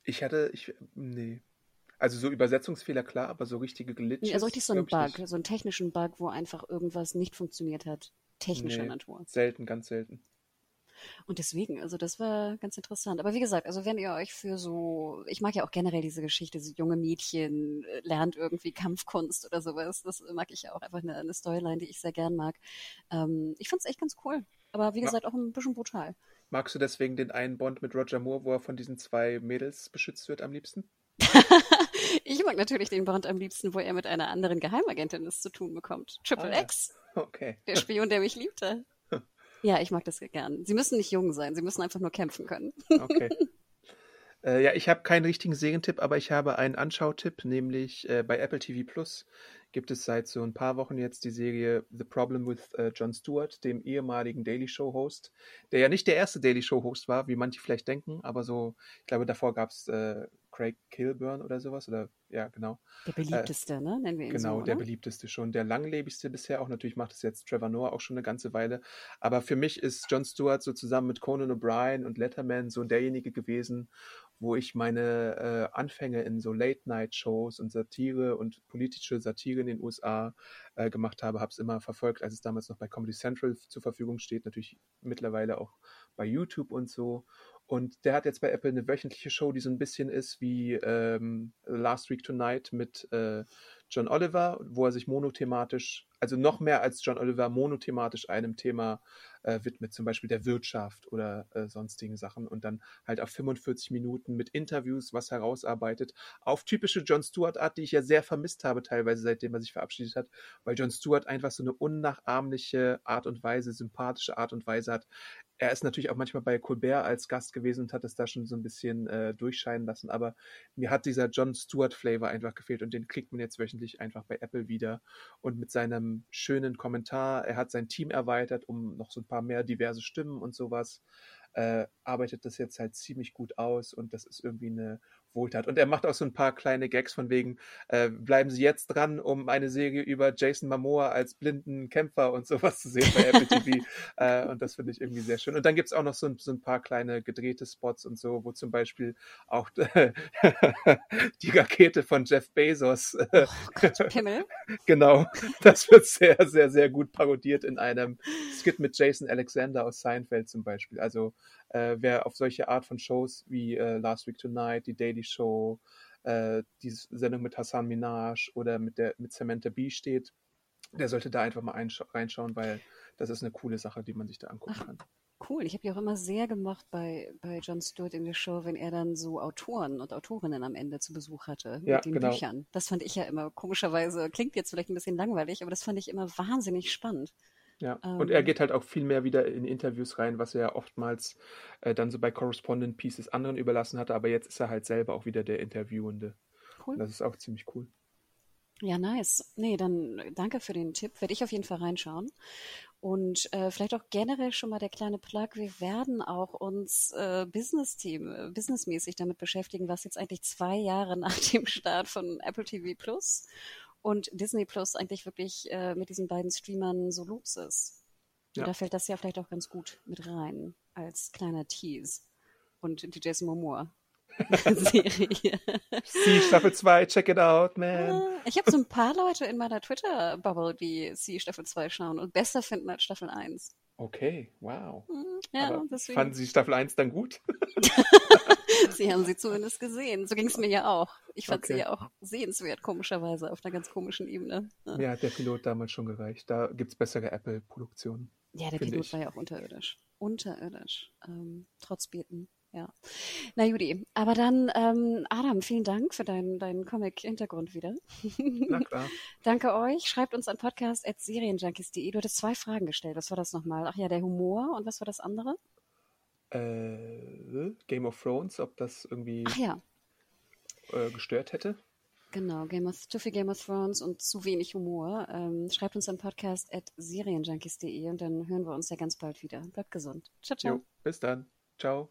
Ich hatte, ich, nee. Also so Übersetzungsfehler, klar, aber so richtige Glitches. Also richtig so ein Bug, so einen technischen Bug, wo einfach irgendwas nicht funktioniert hat, technischer Nee. Natur. Selten, ganz selten. Und deswegen, also das war ganz interessant. Aber wie gesagt, also wenn ihr euch für so, ich mag ja auch generell diese Geschichte, so junge Mädchen äh, lernt irgendwie Kampfkunst oder sowas, das mag ich ja auch einfach eine, eine Storyline, die ich sehr gern mag. Ähm, ich fand's echt ganz cool. Aber wie gesagt, auch ein bisschen brutal. Magst du deswegen den einen Bond mit Roger Moore, wo er von diesen zwei Mädels beschützt wird am liebsten? ich mag natürlich den Bond am liebsten, wo er mit einer anderen Geheimagentin es zu tun bekommt. Triple Ah, ja. X, Okay. der Spion, der mich liebte. Ja, ich mag das gern. Sie müssen nicht jung sein, sie müssen einfach nur kämpfen können. Okay. äh, ja, ich habe keinen richtigen Serientipp, aber ich habe einen Anschautipp, nämlich äh, bei Apple TV Plus gibt es seit so ein paar Wochen jetzt die Serie The Problem with äh, Jon Stewart, dem ehemaligen Daily Show Host, der ja nicht der erste Daily Show Host war, wie manche vielleicht denken, aber so, ich glaube, davor gab es äh, Craig Kilburn oder sowas, oder ja, genau. Der beliebteste, ne? Nennen wir ihn Genau, so, der oder? beliebteste schon, der langlebigste bisher auch. Natürlich macht es jetzt Trevor Noah auch schon eine ganze Weile. Aber für mich ist Jon Stewart so zusammen mit Conan O'Brien und Letterman so derjenige gewesen, wo ich meine äh, Anfänge in so Late-Night-Shows und Satire und politische Satire in den USA äh, gemacht habe, habe es immer verfolgt, als es damals noch bei Comedy Central zur Verfügung steht, natürlich mittlerweile auch bei YouTube und so. Und der hat jetzt bei Apple eine wöchentliche Show, die so ein bisschen ist wie ähm, Last Week Tonight mit äh, John Oliver, wo er sich monothematisch, also noch mehr als John Oliver, monothematisch einem Thema äh, widmet, zum Beispiel der Wirtschaft oder äh, sonstigen Sachen. Und dann halt auf 45 Minuten mit Interviews was herausarbeitet, auf typische John Stewart-Art, die ich ja sehr vermisst habe, teilweise seitdem er sich verabschiedet hat, weil John Stewart einfach so eine unnachahmliche Art und Weise, sympathische Art und Weise hat. Er ist natürlich auch manchmal bei Colbert als Gast gewesen und hat es da schon so ein bisschen äh, durchscheinen lassen, aber mir hat dieser John Stewart-Flavor einfach gefehlt und den kriegt man jetzt wöchentlich einfach bei Apple wieder. Und mit seinem schönen Kommentar, er hat sein Team erweitert um noch so ein paar mehr diverse Stimmen und sowas, äh, arbeitet das jetzt halt ziemlich gut aus und das ist irgendwie eine Wohltat. Und er macht auch so ein paar kleine Gags von wegen, äh, bleiben Sie jetzt dran, um eine Serie über Jason Momoa als blinden Kämpfer und sowas zu sehen bei Apple TV. äh, und das finde ich irgendwie sehr schön. Und dann gibt es auch noch so ein, so ein paar kleine gedrehte Spots und so, wo zum Beispiel auch die Rakete von Jeff Bezos äh, Pimmel. Genau, das wird sehr, sehr, sehr gut parodiert in einem Skit mit Jason Alexander aus Seinfeld zum Beispiel. Also äh, wer auf solche Art von Shows wie äh, Last Week Tonight, die Daily Show, äh, die Sendung mit Hassan Minaj oder mit der mit Samantha Bee steht, der sollte da einfach mal einsch- reinschauen, weil das ist eine coole Sache, die man sich da angucken kann. Cool. Ich habe ja auch immer sehr gemocht bei, bei Jon Stewart in der Show, wenn er dann so Autoren und Autorinnen am Ende zu Besuch hatte Ja, mit den genau. Büchern. Das fand ich ja immer komischerweise, klingt jetzt vielleicht ein bisschen langweilig, aber das fand ich immer wahnsinnig spannend. Ja, Ähm. und er geht halt auch viel mehr wieder in Interviews rein, was er ja oftmals äh, dann so bei Correspondent Pieces anderen überlassen hatte, aber jetzt ist er halt selber auch wieder der Interviewende. Cool. Und das ist auch ziemlich cool. Ja, nice. Nee, dann danke für den Tipp. Werde ich auf jeden Fall reinschauen. Und äh, vielleicht auch generell schon mal der kleine Plug. Wir werden auch uns äh, Business-Team, äh, businessmäßig damit beschäftigen, was jetzt eigentlich zwei Jahre nach dem Start von Apple TV Plus und Disney Plus eigentlich wirklich äh, mit diesen beiden Streamern so los ist. Und Ja. da fällt das ja vielleicht auch ganz gut mit rein als kleiner Tease. Und die Jason Momoa Serie. Sie Staffel 2, check it out, man. Ich habe so ein paar Leute in meiner Twitter-Bubble, die sie Staffel 2 schauen und besser finden als Staffel 1. Okay, wow. Hm, Ja, Aber deswegen. fanden Sie Staffel 1 dann gut? sie haben sie zumindest gesehen. So ging es mir ja auch. Ich fand Okay. sie ja auch sehenswert, komischerweise, auf einer ganz komischen Ebene. Ja, Mir hat der Pilot damals schon gereicht. Da gibt es bessere Apple-Produktionen. ja der Pilot ich. war ja auch unterirdisch. Unterirdisch. Ähm, trotz Beten. Ja. Na Judy, aber dann, ähm, Adam, vielen Dank für deinen, deinen Comic-Hintergrund wieder. Na klar. Danke euch. Schreibt uns an podcast.serienjunkies.de. Du hattest zwei Fragen gestellt. Was war das nochmal? Ach ja, der Humor und was war das andere? äh, Game of Thrones, ob das irgendwie Ach ja, äh, gestört hätte. genau. Game of, zu viel Game of Thrones und zu wenig Humor. Ähm, schreibt uns am Podcast at serienjunkies.de und dann hören wir uns ja ganz bald wieder. Bleibt gesund. Ciao, ciao. Jo, bis dann. Ciao.